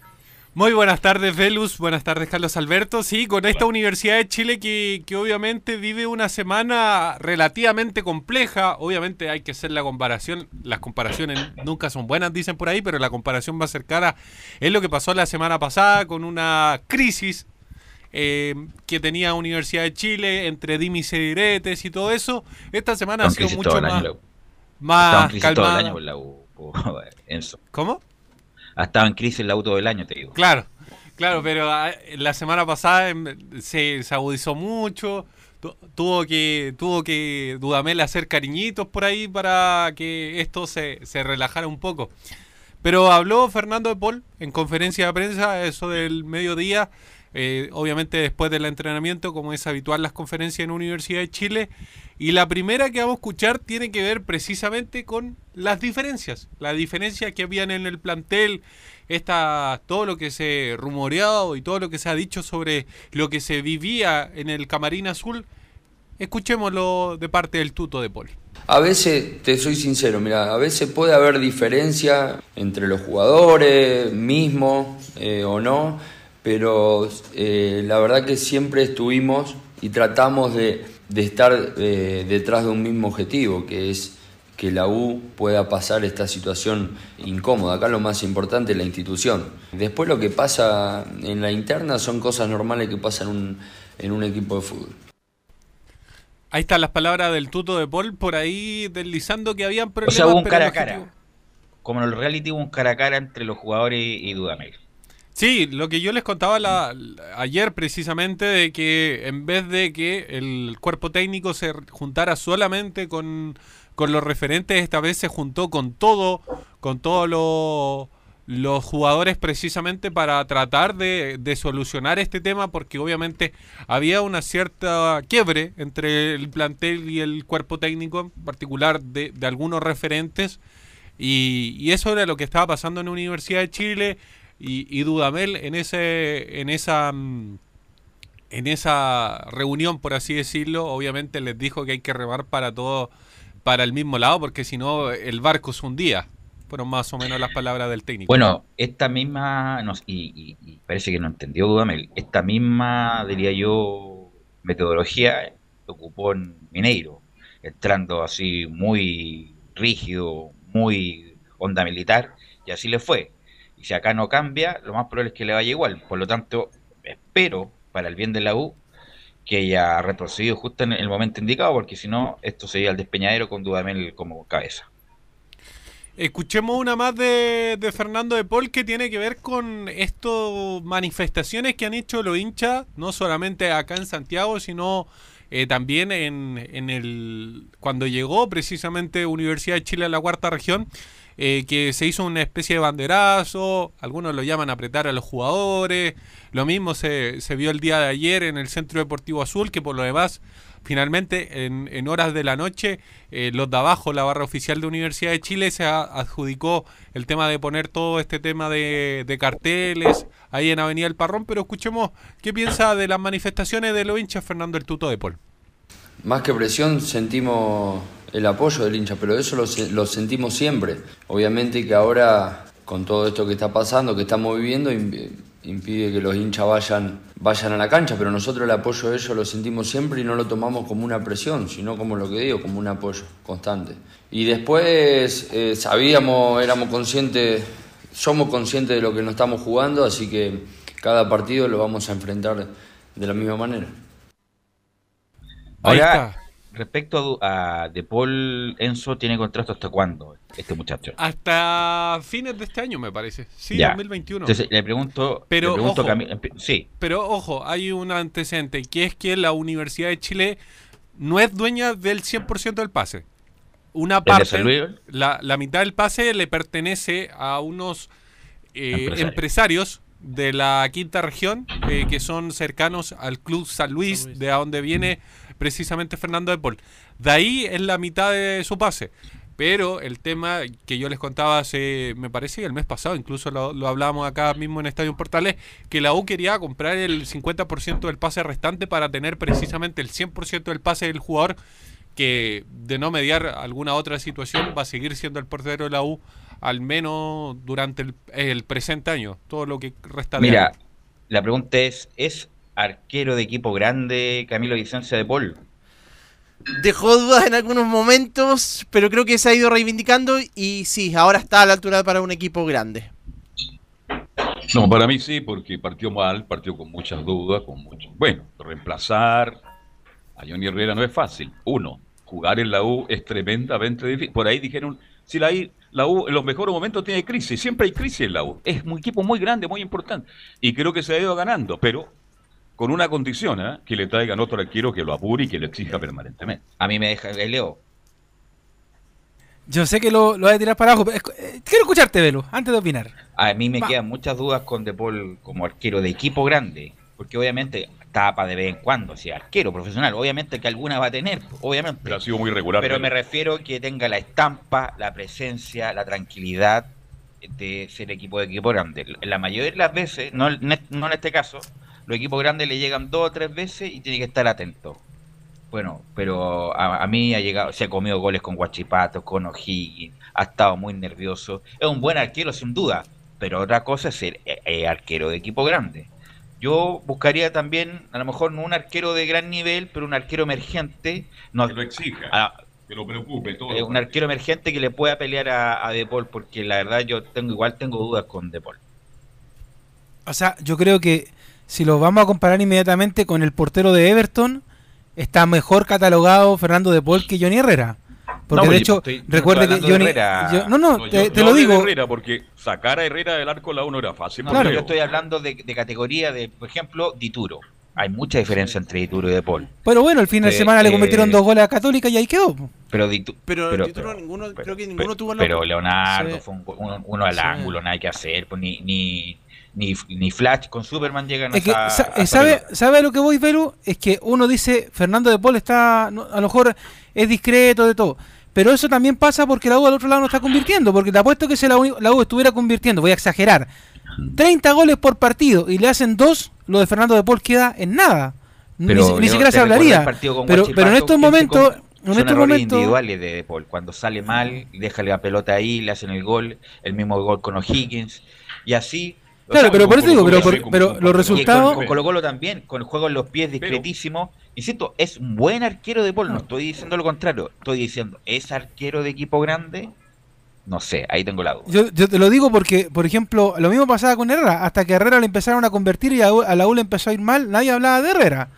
Muy buenas tardes, Velus. Buenas tardes, Carlos Alberto. Sí, con esta Universidad de Chile que, que obviamente vive una semana relativamente compleja. Obviamente hay que hacer la comparación. Las comparaciones nunca son buenas, dicen por ahí, pero la comparación más cercana es lo que pasó la semana pasada con una crisis eh, que tenía Universidad de Chile entre dimis y diretes y todo eso. Esta semana ha sido mucho más, año, U. Más calmada. año la U, por Enzo. ¿Cómo? Ha estado en crisis la U todo el año, te digo. Claro, claro, pero ah, la semana pasada em, se, se agudizó mucho. tu- Tuvo que, tuvo que Dudamel hacer cariñitos por ahí para que esto se, se relajara un poco. Pero habló Fernando de Paul en conferencia de prensa, eso del mediodía, eh, obviamente después del entrenamiento, como es habitual las conferencias en Universidad de Chile. Y la primera que vamos a escuchar tiene que ver precisamente con las diferencias, las diferencias que habían en el plantel, esta, todo lo que se rumoreado y todo lo que se ha dicho sobre lo que se vivía en el camarín azul. Escuchémoslo de parte del tuto de Paul. A veces, te soy sincero, mira, a veces puede haber diferencia entre los jugadores mismos eh, o no, pero eh, la verdad que siempre estuvimos y tratamos de, de estar eh, detrás de un mismo objetivo, que es que la U pueda pasar esta situación incómoda. Acá lo más importante es la institución. Después lo que pasa en la interna son cosas normales que pasan en un, en un equipo de fútbol. Ahí están las palabras del tuto de Paul por ahí deslizando que habían O problemas. sea, hubo un cara a cara. objetivo- Como en el reality hubo un cara a cara entre los jugadores y Dudamel. Sí, lo que yo les contaba la- ayer precisamente de que en vez de que el cuerpo técnico se juntara solamente con, con los referentes, esta vez se juntó con todo, con todos lo- los jugadores precisamente para tratar de, de solucionar este tema porque obviamente había una cierta quiebre entre el plantel y el cuerpo técnico, en particular de, de algunos referentes. Y, y eso era lo que estaba pasando en la Universidad de Chile y, Dudamel en ese en esa mm, en esa reunión por así decirlo obviamente les dijo que hay que remar para todo para el mismo lado porque si no el barco se hundía fueron más o menos las palabras del técnico Bueno, esta misma, no, y, y- y parece que no entendió Dudamel, esta misma, diría yo, metodología ocupó en Mineiro, entrando así muy rígido, muy onda militar, y así le fue. Si acá no cambia, lo más probable es que le vaya igual. Por lo tanto, espero, para el bien de la U, que haya retrocedido justo en el momento indicado, porque si no, esto sería el despeñadero con Dudamel como cabeza. Escuchemos una más de, de Fernando de Paul que tiene que ver con estas manifestaciones que han hecho los hinchas, no solamente acá en Santiago, sino eh, también en, en el cuando llegó precisamente Universidad de Chile a la cuarta región, eh, que se hizo una especie de banderazo, algunos lo llaman apretar a los jugadores, lo mismo se, se vio el día de ayer en el Centro Deportivo Azul, que por lo demás finalmente en, en horas de la noche eh, los de abajo, la barra oficial de Universidad de Chile se adjudicó el tema de poner todo este tema de, de carteles ahí en Avenida El Parrón, pero escuchemos qué piensa de las manifestaciones de los hinchas Fernando el Tuto de Paul. Más que presión sentimos el apoyo del hincha, pero eso lo, se- lo sentimos siempre. Obviamente que ahora, con todo esto que está pasando, que estamos viviendo, im- impide que los hinchas vayan, vayan a la cancha, pero nosotros el apoyo de ellos lo sentimos siempre y no lo tomamos como una presión, sino como lo que digo, como un apoyo constante. Y después eh, sabíamos, éramos conscientes, somos conscientes de lo que nos estamos jugando, así que cada partido lo vamos a enfrentar de la misma manera. Ahora, respecto a, Du- a De Paul, Enzo tiene contrato hasta cuándo, este muchacho. Hasta fines de este año me parece, sí, Ya. 2021. Entonces le pregunto, Pero, le pregunto ojo. Sí, Pero ojo, hay un antecedente, que es que la Universidad de Chile no es dueña del 100% del pase. Una ¿El de parte, San Luis? la, la mitad del pase le pertenece a unos eh, Empresarios. empresarios de la quinta región eh, que son cercanos al Club San Luis, de a donde viene precisamente Fernando de Paul. De ahí es la mitad de su pase. Pero el tema que yo les contaba hace, me parece el mes pasado, incluso lo, lo hablábamos acá mismo en Estadio Portales, que la U quería comprar el 50% del pase restante para tener precisamente el 100% del pase del jugador que de no mediar alguna otra situación va a seguir siendo el portero de la U al menos durante el, el presente año, todo lo que resta de mira, año. la pregunta es, ¿es arquero de equipo grande Camilo Vicencia De Paul? Dejó dudas en algunos momentos, pero creo que se ha ido reivindicando y sí, ahora está a la altura para un equipo grande. No, para mí sí, porque partió mal, partió con muchas dudas, con mucho. Bueno, reemplazar a Johnny Herrera no es fácil. Uno, jugar en la U es tremendamente difícil. Por ahí dijeron, si la, I- la U en los mejores momentos tiene crisis, siempre hay crisis en la U. Es un equipo muy grande, muy importante. Y creo que se ha ido ganando, pero con una condición, ¿eh? que le traigan otro arquero que lo apure y que lo exija permanentemente. A mí me deja, eh, Leo, Yo sé que lo, lo vas a tirar para abajo. pero eh, quiero escucharte, Velo, antes de opinar. A mí me Va. quedan muchas dudas con De Paul como arquero de equipo grande, porque obviamente tapa de vez en cuando, si es arquero profesional, obviamente que alguna va a tener, obviamente. Pero ha sido muy regular. Pero Pero me refiero que tenga la estampa, la presencia, la tranquilidad de ser equipo de equipo grande. La mayoría de las veces, no, no en este caso, los equipos grandes le llegan dos o tres veces y tiene que estar atento. Bueno, pero a, a mí ha llegado, se ha comido goles con Guachipato, con O'Higgins, ha estado muy nervioso. Es un buen arquero sin duda, pero otra cosa es ser eh, eh, arquero de equipo grande. Yo buscaría también, a lo mejor no un arquero de gran nivel, pero un arquero emergente. No, que lo exija, Ah, que lo preocupe todo. eh, un arquero emergente que le pueda pelear a, a De Paul, porque la verdad yo tengo igual tengo dudas con De Paul. O sea, yo creo que si lo vamos a comparar inmediatamente con el portero de Everton, está mejor catalogado Fernando de Paul que Johnny Herrera. Porque No, de oye, hecho, estoy- recuerde estoy que Johnny. Herrera. yo- no, no, No, te, yo- te yo lo digo. Herrera, porque sacar a Herrera del arco la uno era fácil. Pero yo estoy hablando de, de categoría de, por ejemplo, Dituro. Hay mucha diferencia entre Dituro y De Paul. Pero bueno, el fin de Eh, semana le eh, convirtieron dos goles a Católica y ahí quedó. Pero, Ditu- Pero, pero, Dituro pero- ninguno, creo que pero- ninguno tuvo la pero Leonardo Sí. fue un- uno, uno al Sí. ángulo, nada que hacer. pues, ni, ni, ni, ni Flash con Superman llegan Es que, a, sa- a ¿sabe, ¿sabe a lo que voy, Velu? Es que uno dice, Fernando de Paul está, no, a lo mejor es discreto de todo. Pero eso también pasa porque la U al otro lado no está convirtiendo. Porque te apuesto que si la U, la U estuviera convirtiendo, voy a exagerar, 30 goles por partido y le hacen dos, lo de Fernando de Paul queda en nada. Ni Pero, siquiera ¿te se hablaría. Pero, pero en estos ¿Quién se momentos, en Son estos errores momentos, individuales de De Paul. Cuando sale mal, deja la pelota ahí, le hacen el gol, el mismo gol con O'Higgins, y así. Claro, pero por eso digo, pero, por- pero los resultados. con, con Colo Colo también, con el juego en los pies discretísimo, Insisto, es un buen arquero de Paul, no estoy diciendo lo contrario, estoy diciendo, ¿es arquero de equipo grande? No sé, ahí tengo la duda. Yo, yo te lo digo porque, por ejemplo, lo mismo pasaba con Herrera. Hasta que Herrera le empezaron a convertir y a, la U le empezó a ir mal, nadie hablaba de Herrera.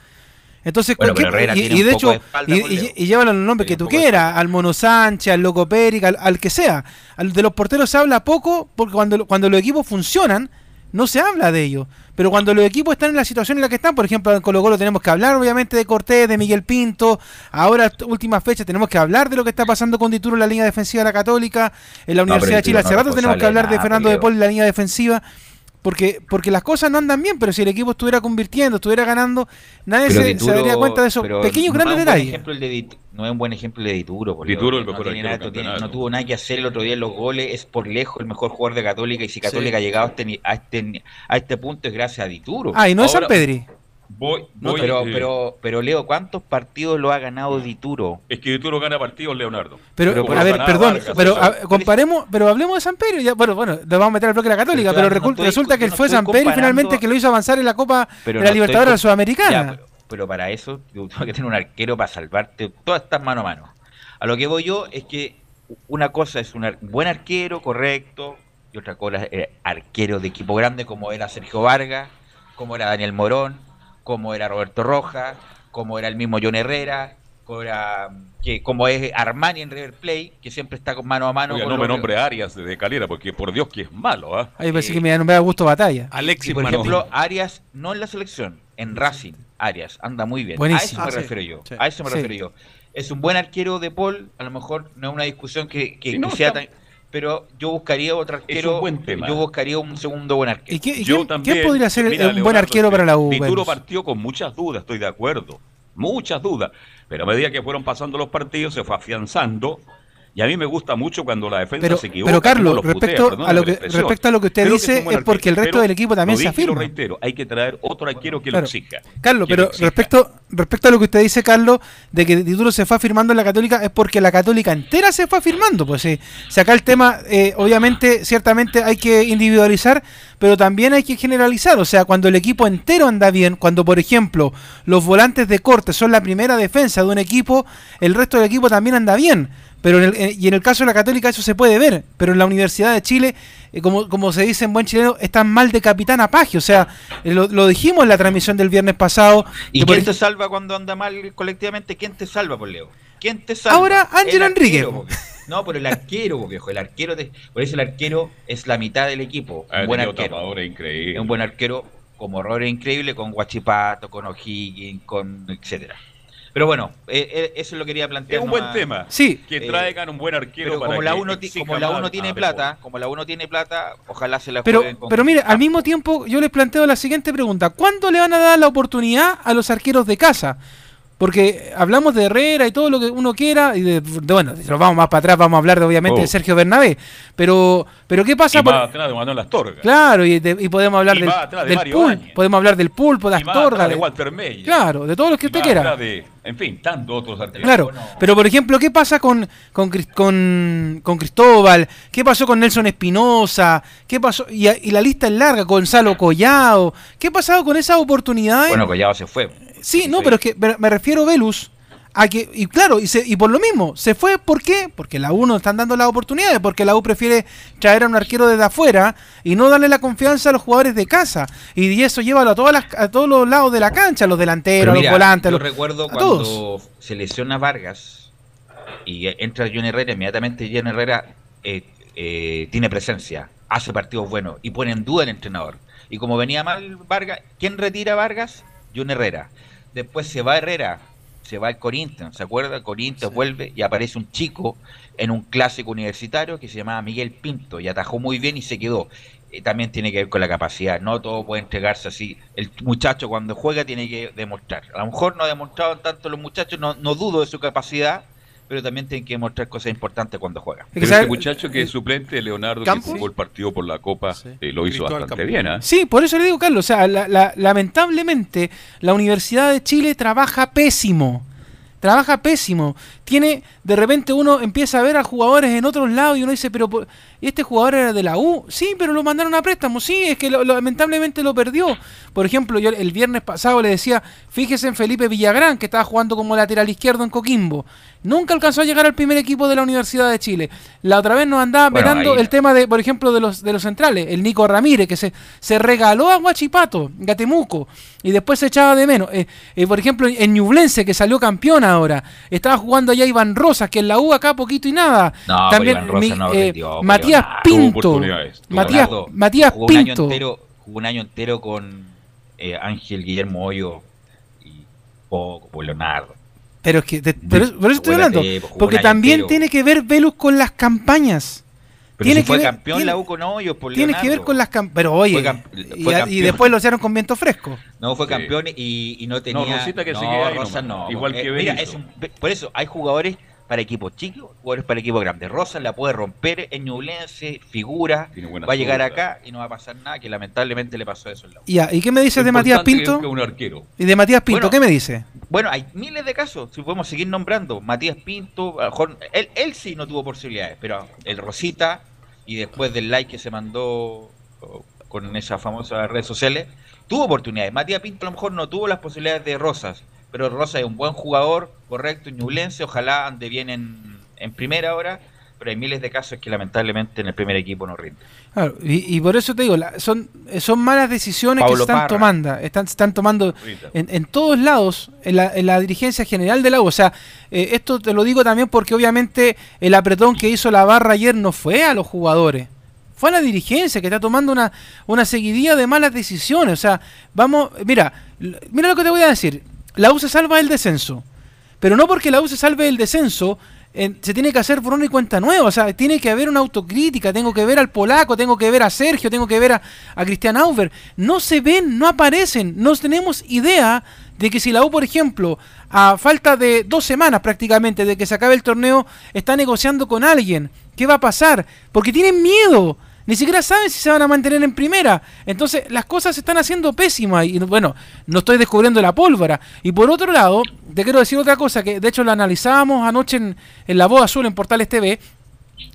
Entonces, Bueno, ¿con pero qué- Herrera y, tiene y de hecho, de y, y- y llévalo el nombre que tú quieras, al Mono Sánchez, al Loco Péric, al, al que sea. Al de los porteros se habla poco porque cuando, cuando los equipos funcionan, no se habla de ellos. Pero cuando los equipos están en la situación en la que están, por ejemplo, en Colo Colo tenemos que hablar obviamente de Cortés, de Miguel Pinto. Ahora, última fecha, tenemos que hablar de lo que está pasando con Dituro en la línea defensiva de la Católica, en la Universidad de Chile. Hace no rato tenemos que hablar de Fernando de. Paul en la línea defensiva. Porque, porque las cosas no andan bien, pero si el equipo estuviera convirtiendo, estuviera ganando, nadie se, daría cuenta de esos pequeños no grandes detalles. ejemplo el de Dit- no es un buen ejemplo el de Dituro. por Dituro el mejor no, tiene nada- no tiene- campeonato. no tuvo nada que hacer el otro día en los goles, es por lejos el mejor jugador de Católica y si Católica ha llegado a este, ni- a este, a este punto es gracias a Dituro. Ah, y no es San Pedri. Voy, No, voy, pero, eh, pero, pero Leo, ¿cuántos partidos lo ha ganado Dituro? Es que Dituro gana partidos, Leonardo. Pero, Pero a ver, perdón, Vargas, pero a- comparemos, pero hablemos de San Pedro. Ya, bueno, bueno, le vamos a meter al bloque de la Católica, Pero no estoy- resulta que no fue San Pedro finalmente que lo hizo avanzar en la Copa Pero de no la estoy Libertadores con- Sudamericana. Ya, pero, pero para eso tú tienes que tener un arquero para salvarte. Todas están mano a mano. A lo que voy yo es que una cosa es un ar- buen arquero, correcto, y otra cosa es eh, arquero de equipo grande como era Sergio Vargas, como era Daniel Morón, como era Roberto Rojas, como era el mismo John Herrera, como, era, que, como es Armani en River Plate, que siempre está con mano a mano. Oiga, con no me nombre a Arias de, Calera, porque por Dios que es malo, ¿ah? Ahí pensé que me nombraba Gusto Batalla. Y por ejemplo, Arias, no en la selección, en Racing, Arias, anda muy bien. Buenísimo. A Ah, eso me sí. refiero yo. Sí. A eso me Sí. refiero yo. Es un buen arquero de Paul, a lo mejor no es una discusión que, que- no, que sea está- tan... Pero yo buscaría otro arquero, un buen tema. yo buscaría un segundo buen arquero. ¿Y qué- y Yo quién, también, quién podría ser mira, un buen Leonardo, arquero para la U? Velus? partió con muchas dudas, estoy de acuerdo. Muchas dudas. Pero a medida que fueron pasando los partidos, se fue afianzando. Y a mí me gusta mucho cuando la defensa Pero, se equivoca. pero Carlos, putea, respecto, a lo que, respecto a lo que usted Creo dice, es porque el resto del equipo también se y lo afirma. reitero, hay que traer otro arquero que Claro. lo exija. Carlos, pero exija. respecto, respecto a lo que usted dice, Carlos, de que Dituro se fue afirmando en la Católica, es porque la Católica entera se fue afirmando. Pues sí. Si acá el tema, eh, obviamente, ciertamente hay que individualizar, pero también hay que generalizar. O sea, cuando el equipo entero anda bien, cuando, por ejemplo, los volantes de corte son la primera defensa de un equipo, el resto del equipo también anda bien. Pero en el- eh, y en el caso de la Católica eso se puede ver. Pero en la Universidad de Chile, eh, como, como se dice en buen chileno, están mal de capitán Apaje. O sea, eh, lo, lo dijimos en la transmisión del viernes pasado. ¿Y quién te salva cuando anda mal colectivamente? ¿Quién te salva, por Leo? ¿Quién te salva? Ahora, Ángelo El Enrique. No, pero el arquero, viejo. El arquero, te- por eso el arquero es la mitad del equipo. Un buen arquero. Es un buen arquero como Robert increíble con Guachipato, con O'Higgins, con etcétera. Pero bueno, eh, eh, eso lo quería plantear. Es un buen nomás. tema. Sí. Que Eh, traigan un buen arquero Pero para como la que uno como la uno tiene De plata, como la uno tiene plata, ojalá se la Pero, jueguen con- pero mire, al mismo tiempo yo les planteo la siguiente pregunta. ¿Cuándo le van a dar la oportunidad a los arqueros de casa? Porque hablamos de Herrera y todo lo que uno quiera, y de, de- bueno, si nos vamos más para atrás, vamos a hablar de, obviamente Oh. de Sergio Bernabé. Pero, pero ¿qué pasa? Y por- más atrás de Manuel Astorga. Claro, y, de- y podemos hablar Y del, de del Mario pulpo, podemos hablar del pulpo, de Y más Astorga, atrás de de- Walter Meyer. claro, de todos los que Y usted más quiera. En fin, tantos otros arqueros. Claro, pero por ejemplo, ¿qué pasa con, con, con, con Cristóbal? ¿Qué pasó con Nelson Espinosa? ¿Qué pasó? Y, y la lista es larga, Gonzalo Collado. ¿Qué ha pasado con esas oportunidades? Bueno, Collado se fue. sí, no, pero es que me refiero, Velus, a que, y claro, y, se- y por lo mismo, se fue, ¿por qué? Porque la U no están dando las oportunidades, porque la U prefiere traer a un arquero desde afuera y no darle la confianza a los jugadores de casa. Y eso llévalo a, todas las, a todos los lados de la cancha, a los delanteros, a los volantes, yo los- recuerdo cuando todos. se lesiona Vargas y entra John Herrera, inmediatamente John Herrera eh, eh, tiene presencia, hace partidos buenos y pone en duda el entrenador. Y como venía mal Vargas, ¿quién retira a Vargas? John Herrera. Después se va Herrera, se va al Corinthians, ¿se acuerda? Corinthians vuelve y aparece un chico en un clásico universitario que se llamaba Miguel Pinto y atajó muy bien y se quedó. Eh, también tiene que ver con la capacidad, no todo puede entregarse así. El muchacho cuando juega tiene que demostrar. A lo mejor no ha demostrado tanto los muchachos, no, no dudo de su capacidad, pero también tienen que demostrar cosas importantes cuando juega. Pero este muchacho que es suplente, Leonardo, ¿Campo? que jugó el partido por la Copa, eh, lo hizo Cristóbal bastante Campo. bien. ¿ah? Sí, por eso le digo, Carlos, o sea, la- la- lamentablemente la Universidad de Chile trabaja pésimo. trabaja pésimo. Tiene, de repente uno empieza a ver a jugadores en otros lados y uno dice, pero este jugador era de la U, sí, pero lo mandaron a préstamo, sí, es que lo- lo- lamentablemente lo perdió. Por ejemplo, yo el viernes pasado le decía, fíjese en Felipe Villagrán, que estaba jugando como lateral izquierdo en Coquimbo. Nunca alcanzó a llegar al primer equipo de la Universidad de Chile. La otra vez nos andaba Bueno, ahí- el tema de, por ejemplo, de los de los centrales, el Nico Ramírez, que se, se regaló a Guachipato, Gatemuco, y después se echaba de menos. Eh, eh, por ejemplo, en Ñublense, que salió campeón ahora, estaba jugando allá Iván Rosas, que en la U acá poquito y nada. No, También Iván Rosas mi- no eh, Matías nada. Pinto. Matías, Matías jugó un año Pinto. entero, jugó un año entero con eh, Ángel Guillermo Hoyo y poco por Leonardo. Pero es que, de- pero, por eso estoy hablando. un Porque también entero. tiene que ver Velus con las campañas. Pero tiene si fue que ver- campeón tiene- la U con Hoyo por Tiene que ver con las campañas. Pero oye, Fue cam- y, fue a- y campeón. después lo hicieron con viento fresco. No, fue Sí. campeón y, y no tenía. Rosita que no, se ahí Rosas nomás, no. igual Eh, que mira, Berizzo. es un- por eso hay jugadores para equipos chicos, jugadores para equipos grandes. Rosas la puede romper en Ñublense, figura, va a llegar acá y no va a pasar nada, que lamentablemente le pasó eso en la U. Ya, ¿y qué me dices de Matías Pinto? es que es un arquero. ¿Y de Matías Pinto? Bueno, ¿Qué me dice? Bueno, hay miles de casos, si podemos seguir nombrando. Matías Pinto, a lo mejor- él, él sí no tuvo posibilidades, pero el Rosita, y después del like que se mandó oh, con esas famosas redes sociales, tuvo oportunidades. Matías Pinto a lo mejor no tuvo las posibilidades de Rosas, pero Rosas es un buen jugador, correcto, ñublense, ojalá ande bien en, en primera hora, pero hay miles de casos que lamentablemente en el primer equipo no rinde. Claro, y, y por eso te digo, la- son, son malas decisiones que se están Parra. tomando. Están, están tomando en, en todos lados, en la, en la dirigencia general de la U. O sea, eh, esto te lo digo también porque obviamente el apretón que hizo la barra ayer no fue a los jugadores. Fue a la dirigencia que está tomando una, una seguidilla de malas decisiones. O sea, vamos, mira, mira lo que te voy a decir. La U se salva del descenso. Pero no porque la U se salve del descenso, en- se tiene que hacer borrón y cuenta nueva. O sea, tiene que haber una autocrítica. Tengo que ver al polaco, tengo que ver a Sergio, tengo que ver a, a Cristian Auber. No se ven, no aparecen. No tenemos idea de que si la U, por ejemplo, a falta de dos semanas prácticamente de que se acabe el torneo, está negociando con alguien, ¿qué va a pasar? Porque tienen miedo. Ni siquiera saben si se van a mantener en primera. Entonces, las cosas se están haciendo pésimas. Y bueno, no estoy descubriendo la pólvora. Y por otro lado, te quiero decir otra cosa que de hecho la analizábamos anoche en, en La Voz Azul en Portales TV.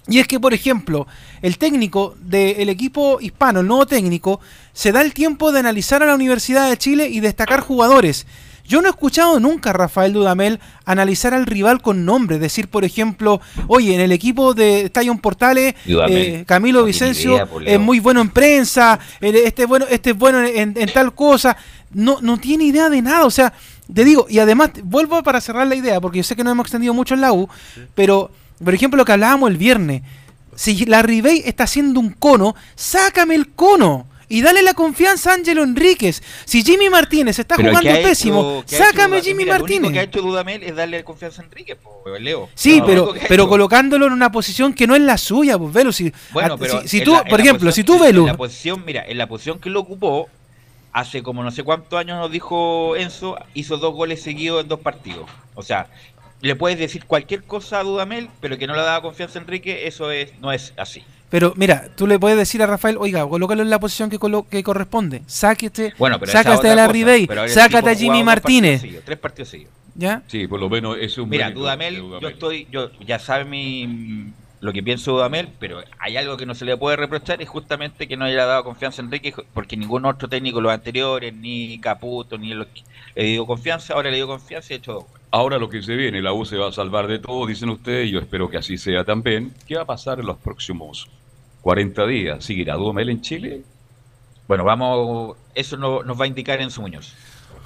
Y es que, por ejemplo, el técnico del equipo hispano, el nuevo técnico, se da el tiempo de analizar a la Universidad de Chile y destacar jugadores. Yo no he escuchado nunca a Rafael Dudamel analizar al rival con nombre, decir, por ejemplo, oye, en el equipo de Estadio Portales, eh, Camilo no Vicencio idea, es muy bueno en prensa, este es bueno, este es bueno en, en tal cosa, no, no tiene idea de nada, o sea, te digo, y además, vuelvo para cerrar la idea, porque yo sé que no hemos extendido mucho en la U, pero, por ejemplo, lo que hablábamos el viernes, si la Ribey está haciendo un cono, sácame el cono. Y dale la confianza a Ángelo Enríquez. Si Jimmy Martínez está Pero jugando ¿qué ha hecho- pésimo, hecho sácame? Jimmy Mira, Lo único que ha Martínez. hecho Dudamel es darle confianza a Enrique, po, Leo. Sí, pero, pero colocándolo en una posición que no es la suya, pues Velo. Si, Bueno, pero si, si en tú, la- en por ejemplo, si tú, en Velu, la posición, mira, en la posición que lo ocupó, hace como no sé cuántos años nos dijo Enzo, hizo dos goles seguidos en dos partidos. O sea, le puedes decir cualquier cosa a Dudamel, pero que no le daba confianza a Enrique, eso es no es así. Pero mira, tú le puedes decir a Rafael, oiga, colócalo en la posición que, colo- que corresponde. Sáquete, Bueno, pero esa es sácate a la Ribey, sácate a Jimmy Martínez. partidos seguidos, tres partidos seguidos. ¿Ya? Sí, por lo menos es un Mira, Dudamel, de yo Dudamel. estoy, yo ya sabe mi lo que pienso de Dudamel, pero hay algo que no se le puede reprochar es justamente que no haya dado confianza a Enrique, porque ningún otro técnico de los anteriores, ni Caputo, ni los que le dio confianza, ahora le dio confianza y ha hecho. Ahora lo que se viene, la U se va a salvar de todo, dicen ustedes, y yo espero que así sea también. ¿Qué va a pasar en los próximos 40 días? ¿Seguirá Dudamel en Chile? Bueno, vamos, eso no- nos va a indicar Enzo Muñoz.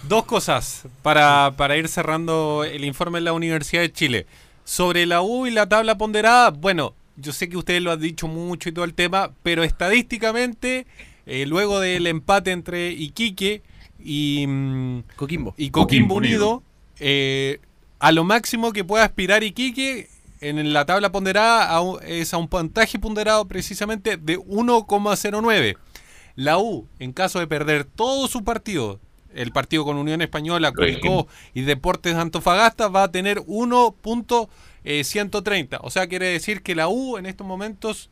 Dos cosas para, para ir cerrando el informe de la Universidad de Chile. Sobre la U y la tabla ponderada, bueno, yo sé que ustedes lo han dicho mucho y todo el tema, pero estadísticamente, eh, luego del empate entre Iquique y mm, Coquimbo. y Coquimbo Coquimbo Unido, eh, a lo máximo que pueda aspirar Iquique en la tabla ponderada a un- es a un puntaje ponderado precisamente de 1,09. La U, en caso de perder todo su partido, el partido con Unión Española, Curicó y Deportes de Antofagasta, va a tener 1.130. O sea, quiere decir que la U en estos momentos,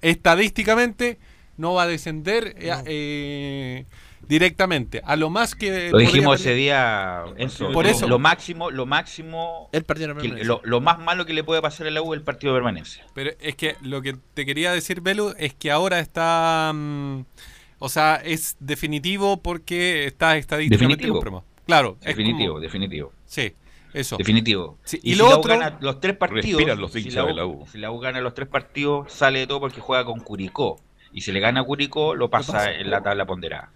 estadísticamente, no va a descender. eh, eh, directamente. A lo más que. Lo dijimos ese día, Enzo. Por lo- eso. Lo máximo, lo máximo. El partido de que- lo, lo más malo que le puede pasar a la U es el partido de permanencia. Pero es que lo que te quería decir, Belu, es que ahora está. mm, o sea, es definitivo porque está estadísticamente Definitivo. Claro, Definitivo, como- definitivo. Sí, eso. Definitivo. Sí, Y, y si lo la U otro- gana los tres partidos. Los si hinchas de la U. Si la U gana los tres partidos, sale de todo porque juega con Curicó. Y si le gana a Curicó, lo pasa, pasa. en la tabla ponderada.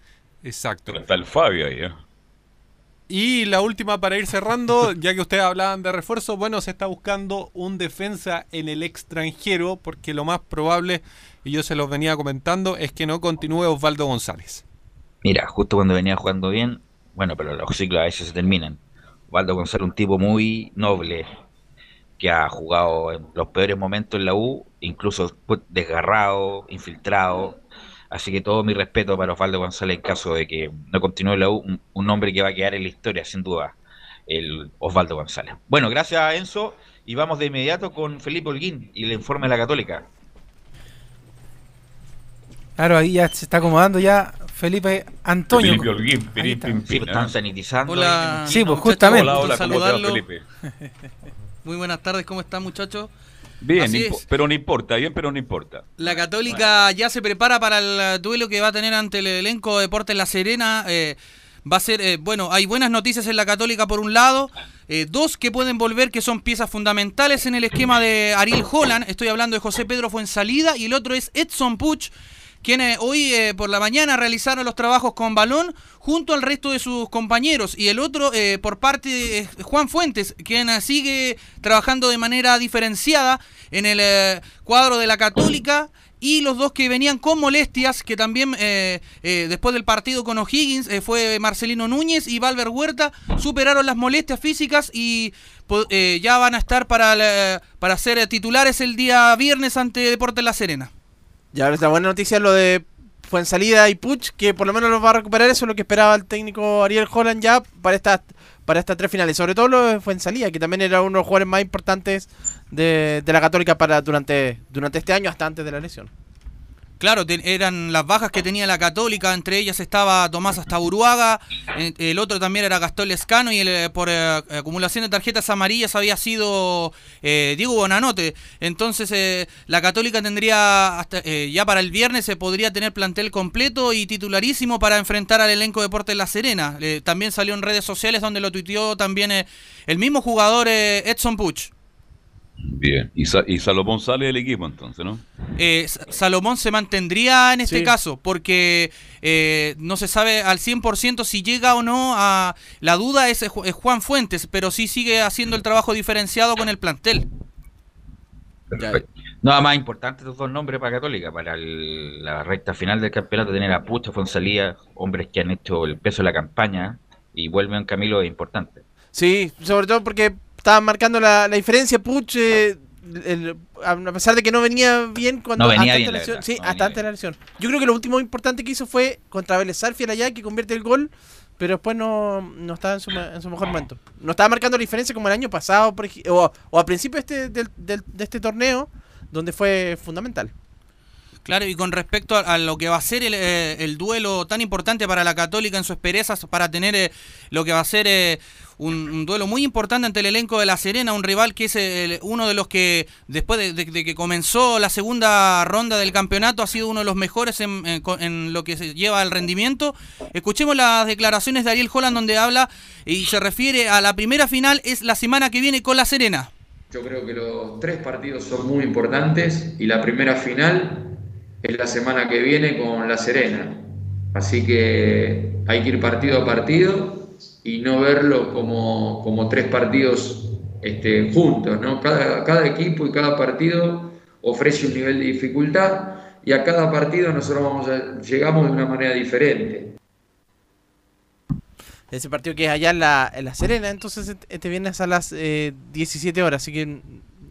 Exacto. Está el Fabio ahí, ¿eh? Y la última para ir cerrando, ya que ustedes hablaban de refuerzo, bueno, se está buscando un defensa en el extranjero, porque lo más probable, y yo se los venía comentando, es que no continúe Osvaldo González. Mira, justo cuando venía jugando bien, bueno, pero los ciclos a veces se terminan. Osvaldo González, un tipo muy noble, que ha jugado en los peores momentos en la U, incluso desgarrado, infiltrado. Así que todo mi respeto para Osvaldo González en caso de que no continúe la U, un, un hombre que va a quedar en la historia, sin duda, el Osvaldo González. Bueno, gracias Enzo, y vamos de inmediato con Felipe Holguín y el informe de la Católica. Claro, ahí ya se está acomodando ya Felipe Antonio. Felipe Holguín, Ahí pim, está. pim, Sí, están sanitizando. Hola. Sí, pues justamente. Hola, hola, ¿cómo te va, saludarlo. Felipe? Muy buenas tardes, ¿cómo están muchachos? Bien, pero no importa, bien, pero no importa. La Católica ya se prepara para el duelo que va a tener ante el elenco de Deportes La Serena. eh, va a ser, eh, bueno, hay buenas noticias en la Católica por un lado, eh, dos que pueden volver que son piezas fundamentales en el esquema de Ariel Holland. Estoy hablando de José Pedro Fuensalida y el otro es Edson Puch, quienes hoy eh, por la mañana realizaron los trabajos con balón junto al resto de sus compañeros. Y el otro eh, por parte de eh, Juan Fuentes, quien sigue trabajando de manera diferenciada en el cuadro de la Católica. Y los dos que venían con molestias, que también eh, eh, después del partido con O'Higgins fue Marcelino Núñez y Valver Huerta, superaron las molestias físicas y ya van a estar para, para ser titulares el día viernes ante Deportes La Serena. Ya la buena noticia es lo de Fuensalida y Puch, que por lo menos los va a recuperar. Eso es lo que esperaba el técnico Ariel Holland ya para estas para estas tres finales. Sobre todo lo de Fuensalida, que también era uno de los jugadores más importantes de, de la Católica para durante, durante este año hasta antes de la lesión. Claro, eran las bajas que tenía la Católica, entre ellas estaba Tomás Astaburuaga, eh, el otro también era Gastón Lescano y el, eh, por eh, acumulación de tarjetas amarillas había sido eh, Diego Bonanote. Entonces eh, la Católica tendría, hasta, ya para el viernes se podría tener plantel completo y titularísimo para enfrentar al elenco Deportes La Serena. También salió en redes sociales donde lo tuiteó también el mismo jugador Edson Puch. Bien. Y, Sa- y Salomón sale del equipo entonces, ¿no? eh, Salomón se mantendría en este Sí. caso, porque eh, no se sabe al 100% si llega o no a... La duda es, Ju- es Juan Fuentes, pero sí sigue haciendo el trabajo diferenciado con el plantel. Perfecto. Nada más importante estos dos nombres para Católica, para el- la recta final del campeonato, tener a Pucha, Fonsalía, hombres que han hecho el peso de la campaña y vuelven Camilo es importante. Sí, sobre todo porque estaban marcando la, la diferencia. Puch, eh, el- a pesar de que no venía bien cuando No venía hasta bien, antes de la la lesión. verdad, Sí, no hasta antes de la lesión. Yo creo que lo último importante que hizo fue contra Vélez Sarfield allá, que convierte el gol, pero después no, no estaba en su, en su mejor momento. No estaba marcando la diferencia como el año pasado, por o, o a principio de este, del- del- de este torneo, donde fue fundamental. Claro, y con respecto a, a lo que va a ser el, eh, el duelo tan importante para la Católica en sus perezas, para tener eh, lo que va a ser eh, un, duelo muy importante ante el elenco de La Serena, un rival que es el- uno de los que, después de, que comenzó la segunda ronda del campeonato, ha sido uno de los mejores en, en lo que se lleva al rendimiento. Escuchemos las declaraciones de Ariel Holland, donde habla y se refiere a la primera final, es la semana que viene con La Serena. Yo creo que los tres partidos son muy importantes y la primera final es la semana que viene con La Serena. Así que hay que ir partido a partido y no verlo como, como tres partidos este, juntos. ¿no? Cada, cada equipo y cada partido ofrece un nivel de dificultad y a cada partido nosotros vamos a- llegamos de una manera diferente. Ese partido que es allá en la, la Serena, entonces este- este viernes a las eh, 17 horas, así que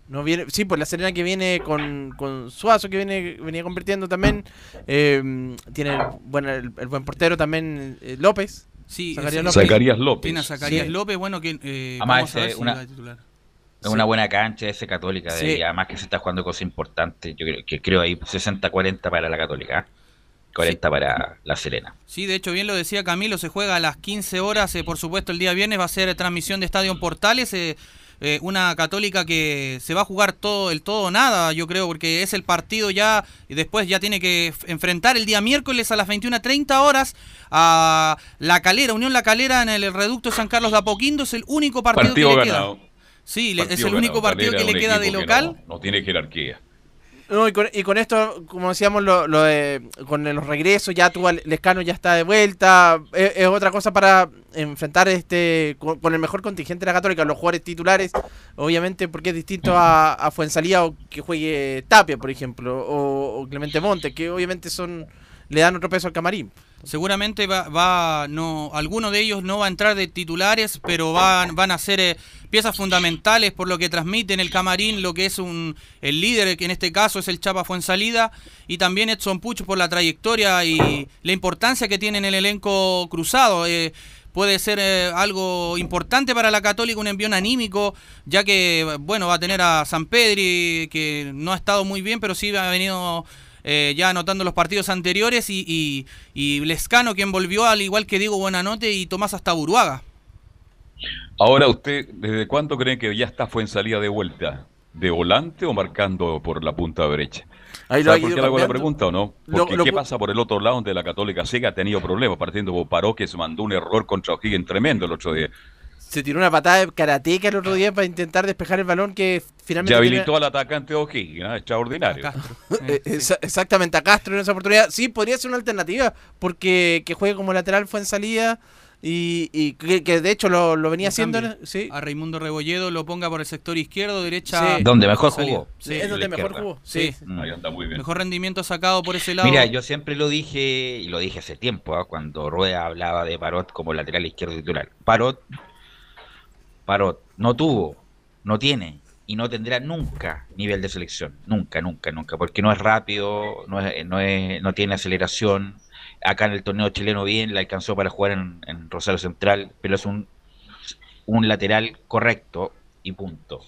no viene, sí, pues la Serena que viene con, con Suazo, que viene venía convirtiendo también, eh, tiene bueno, el, el buen portero también eh, López. Sí, Zacarías López. Zacarías López. Tiene a Zacarías Sí. López, bueno, que eh, Además, vamos a ver es si una- va a titular. Es una buena cancha ese Católica, de- Sí. además que se está jugando cosas importantes. Yo creo que creo ahí 60-40 para la Católica. ¿eh? 40 para La Serena. Sí, de hecho, bien lo decía Camilo, se juega a las 15 horas, eh, por supuesto, el día viernes va a ser transmisión de Estadio en Portales, eh, eh, una católica que se va a jugar todo el todo nada, yo creo, porque es el partido ya, y después ya tiene que enfrentar el día miércoles a las 21.30 horas a La Calera, Unión La Calera en el reducto San Carlos de Apoquindo, es el único partido, Partido que le ganado. queda. Sí, es el único ganado. partido Calera que le queda de local. No, no tiene jerarquía. No, y, con, esto, como decíamos, lo, lo de- con los regresos, ya tú, Lescano ya está de vuelta. Es, es otra cosa para enfrentar este con, el mejor contingente de la Católica, los jugadores titulares, obviamente, porque es distinto a, a Fuensalía o que juegue Tapia, por ejemplo, o, o Clemente Monte, que obviamente son le dan otro peso al camarín. Seguramente va, va no, alguno de ellos no va a entrar de titulares, pero van, van a ser eh, piezas fundamentales por lo que transmiten el camarín, lo que es un el líder, que en este caso es el Chapa Fuensalida, y también Edson Pucho por la trayectoria y la importancia que tiene en el elenco cruzado. eh, puede ser eh, algo importante para la Católica, un envión anímico, ya que, bueno, va a tener a San Pedri, que no ha estado muy bien, pero sí ha venido eh, ya anotando los partidos anteriores, y, y, y Lescano, quien volvió, al igual que Diego Buenanote y Tomás hasta Buruaga. Ahora, ¿usted desde cuándo cree que ya está fue en salida de vuelta? ¿De volante o marcando por la punta derecha? Ahí lo ¿Sabe por qué le hago la pregunta o no? Porque lo ¿qué pasa por el otro lado donde la Católica Siga ha tenido problemas? Partiendo por Paró, que se mandó un error contra O'Higgins tremendo el otro día. Se tiró una patada de karateca el otro día para intentar despejar el balón que finalmente... Ya habilitó al atacante de O'Higgins, ¿ah? extraordinario. Eh, exa- Exactamente, a Castro en esa oportunidad. Sí, podría ser una alternativa, porque que juegue como lateral fue en salida y, y que, que de hecho lo, lo venía haciendo. Sí. A Raimundo Rebolledo lo ponga por el sector izquierdo, derecha. Sí. Donde mejor jugó. Sí. Es donde mejor jugó. Sí. Ahí anda muy bien. Mejor rendimiento sacado por ese lado. Mira, yo siempre lo dije, y lo dije hace tiempo, ¿ah? cuando Rueda hablaba de Parot como lateral izquierdo titular. Parot, Parot no tuvo, no tiene y no tendrá nunca nivel de selección. Nunca, nunca, nunca. Porque no es rápido, no, es, no, es, no tiene aceleración. Acá en el torneo chileno bien, le alcanzó para jugar en, Rosario Central, pero es un, un lateral correcto y punto.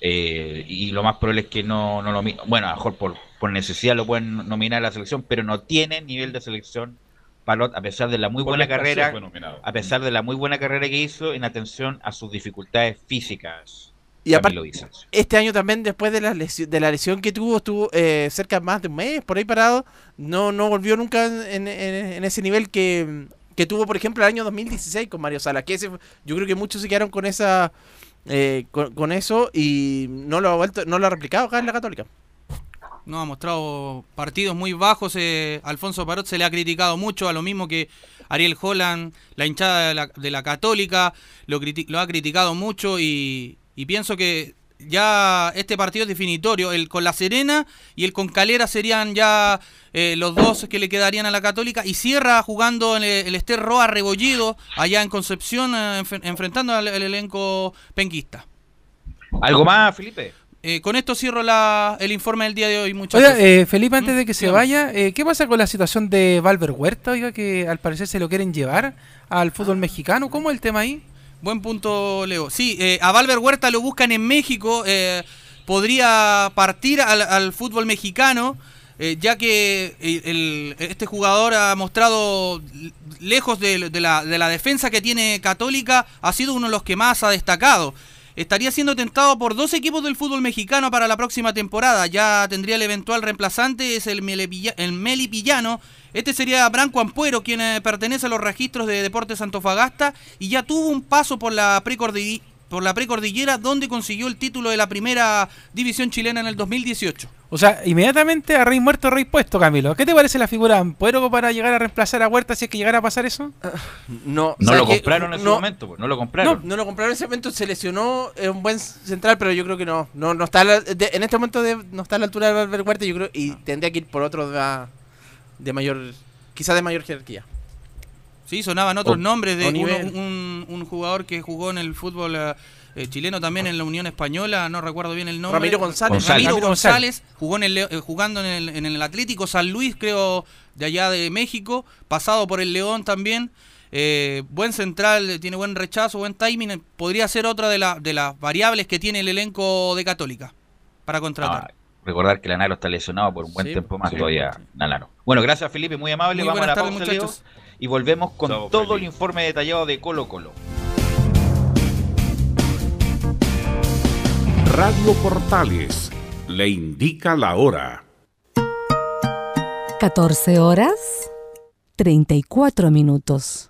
Eh, y lo más probable es que no, no lo bueno, a lo mejor por, por necesidad lo pueden nominar a la selección, pero no tiene nivel de selección Palot, a pesar de la muy buena carrera, a pesar de la muy buena carrera que hizo en atención a sus dificultades físicas. Y aparte, este año también, después de la, lesión, de la lesión que tuvo, estuvo eh, cerca más de un mes por ahí parado. No, no volvió nunca en, en- en ese nivel que, que tuvo, por ejemplo, el año 2016 con Mario Sala. Que ese, yo creo que muchos se quedaron con esa eh, con, con eso y no lo ha vuelto, no lo ha replicado acá en la Católica. No, ha mostrado partidos muy bajos. eh, Alfonso Parot se le ha criticado mucho, a lo mismo que Ariel Holland, la hinchada de la, de la Católica, lo, ha criticado mucho y, pienso que ya este partido es definitorio. El con La Serena y el con Calera serían ya eh, los dos que le quedarían a la Católica y cierra jugando en el, el Ester Roa Rebollido allá en Concepción, eh, enf- enfrentando al elenco penquista. ¿Algo más, Felipe? Eh, con esto cierro la, el informe del día de hoy, muchachos. Oiga, eh, Felipe, antes de que se vaya, eh, ¿qué pasa con la situación de Valver Huerta? Oiga, que al parecer se lo quieren llevar al fútbol mexicano. ¿Cómo es el tema ahí? Buen punto, Leo. Sí, eh, a Valver Huerta lo buscan en México. podría partir al, al fútbol mexicano, eh, ya que el- el- este jugador ha mostrado, lejos de, de la, de la defensa que tiene Católica, ha sido uno de los que más ha destacado. Estaría siendo tentado por dos equipos del fútbol mexicano para la próxima temporada. Ya tendría el eventual reemplazante, es el, Melepilla- el Melipillano. Este sería Branco Ampuero, quien eh, pertenece a los registros de Deportes Antofagasta y ya tuvo un paso por la precordi- por la precordillera donde consiguió el título de la primera división chilena en el 2018. O sea, inmediatamente a rey muerto, rey puesto, Camilo. ¿Qué te parece la figura de Ampuero para llegar a reemplazar a Huerta si es que llegara a pasar eso? No, No ¿sabes lo compraron en No, momento, pues, no lo compraron. No, no lo compraron en ese momento, se lesionó, es un buen central, pero yo creo que no. No, no está a la- de- en este momento de- no está a la altura de Valver Huerta, yo creo, y tendría que ir por otro de, de mayor, quizás de mayor jerarquía. Sí, sonaban otros O- nombres de uno- un, un jugador que jugó en el fútbol eh, eh, chileno también en la Unión Española, no recuerdo bien el nombre. Ramiro González. Ramiro Ramiro González, jugó en el, Leo- eh, jugando en el, en el Atlético San Luis, creo, de allá de México, pasado por el León también. Eh, buen central, tiene buen rechazo, buen timing. Podría ser otra de, la- de las variables que tiene el elenco de Católica para contratar. Ah, Recordar que Lanaro está lesionado por un buen Sí, tiempo más sí. todavía. Lanaro. Bueno, gracias Felipe, muy amable. Muy Vamos a la pausa. Y volvemos con Chao, todo el informe detallado de Colo Colo. Radio Portales le indica la hora. 14 horas 34 minutos.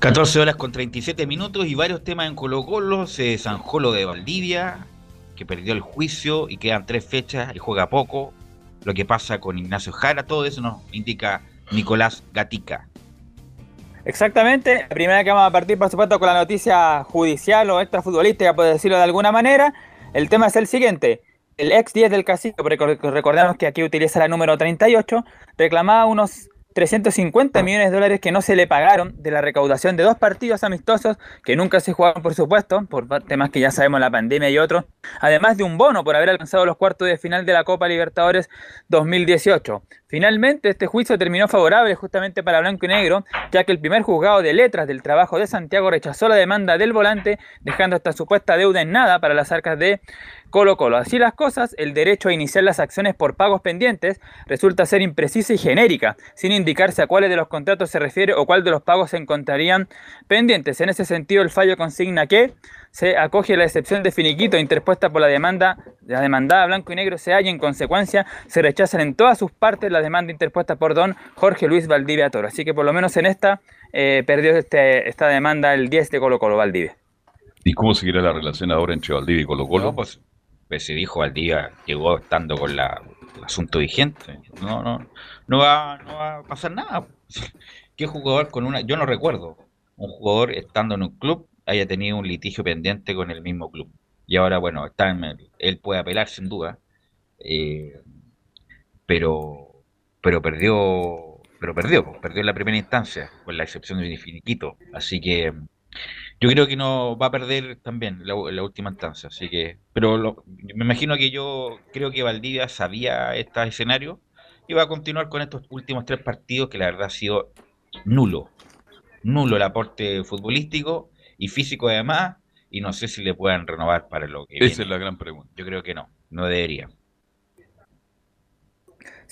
14 horas con 37 minutos y varios temas en Colo Colo. Se zanjó lo de Valdivia, que perdió el juicio y quedan tres fechas y juega poco. Lo que pasa con Ignacio Jara, todo eso nos indica Nicolás Gatica. Exactamente, la primera que vamos a partir por supuesto con la noticia judicial o extrafutbolística, por decirlo de alguna manera. El tema es el siguiente. El ex 10 del casino, porque recordamos que aquí utiliza la número 38, reclamaba unos 350 millones de dólares que no se le pagaron de la recaudación de dos partidos amistosos que nunca se jugaron, por supuesto, por temas que ya sabemos, la pandemia y otros, además de un bono por haber alcanzado los cuartos de final de la Copa Libertadores 2018. Finalmente, este juicio terminó favorable justamente para Blanco y Negro, ya que el primer juzgado de letras del trabajo de Santiago rechazó la demanda del volante, dejando esta supuesta deuda en nada para las arcas de Colo Colo. Así las cosas, el derecho a iniciar las acciones por pagos pendientes resulta ser imprecisa y genérica, sin indicarse a cuáles de los contratos se refiere o cuál de los pagos se encontrarían pendientes. En ese sentido, el fallo consigna que se acoge la excepción de finiquito interpuesta por la demanda, la demandada Blanco y Negro se halla, en consecuencia se rechazan en todas sus partes la demanda interpuesta por don Jorge Luis Valdivia Toro. Así que por lo menos en esta eh, perdió este, esta demanda el 10 de Colo Colo Valdivia. ¿Y cómo seguirá la relación ahora entre Valdivia y Colo Colo? No, pues, pues se dijo Valdivia, llegó estando con la, el asunto vigente. No, no, no va, no va a pasar nada. ¿Qué jugador con una, yo no recuerdo, un jugador estando en un club haya tenido un litigio pendiente con el mismo club? Y ahora, bueno, está en el- él puede apelar sin duda, eh, pero, pero perdió pero perdió, pues, perdió en la primera instancia, con la excepción de Finiquito. Así que yo creo que no va a perder también la, la última instancia. Así que, pero lo- me imagino que yo creo que Valdivia sabía este escenario y va a continuar con estos últimos tres partidos que la verdad ha sido nulo. Nulo el aporte futbolístico y físico además, y no sé si le puedan renovar para lo que Esa viene. es la gran pregunta. Yo creo que no, no debería.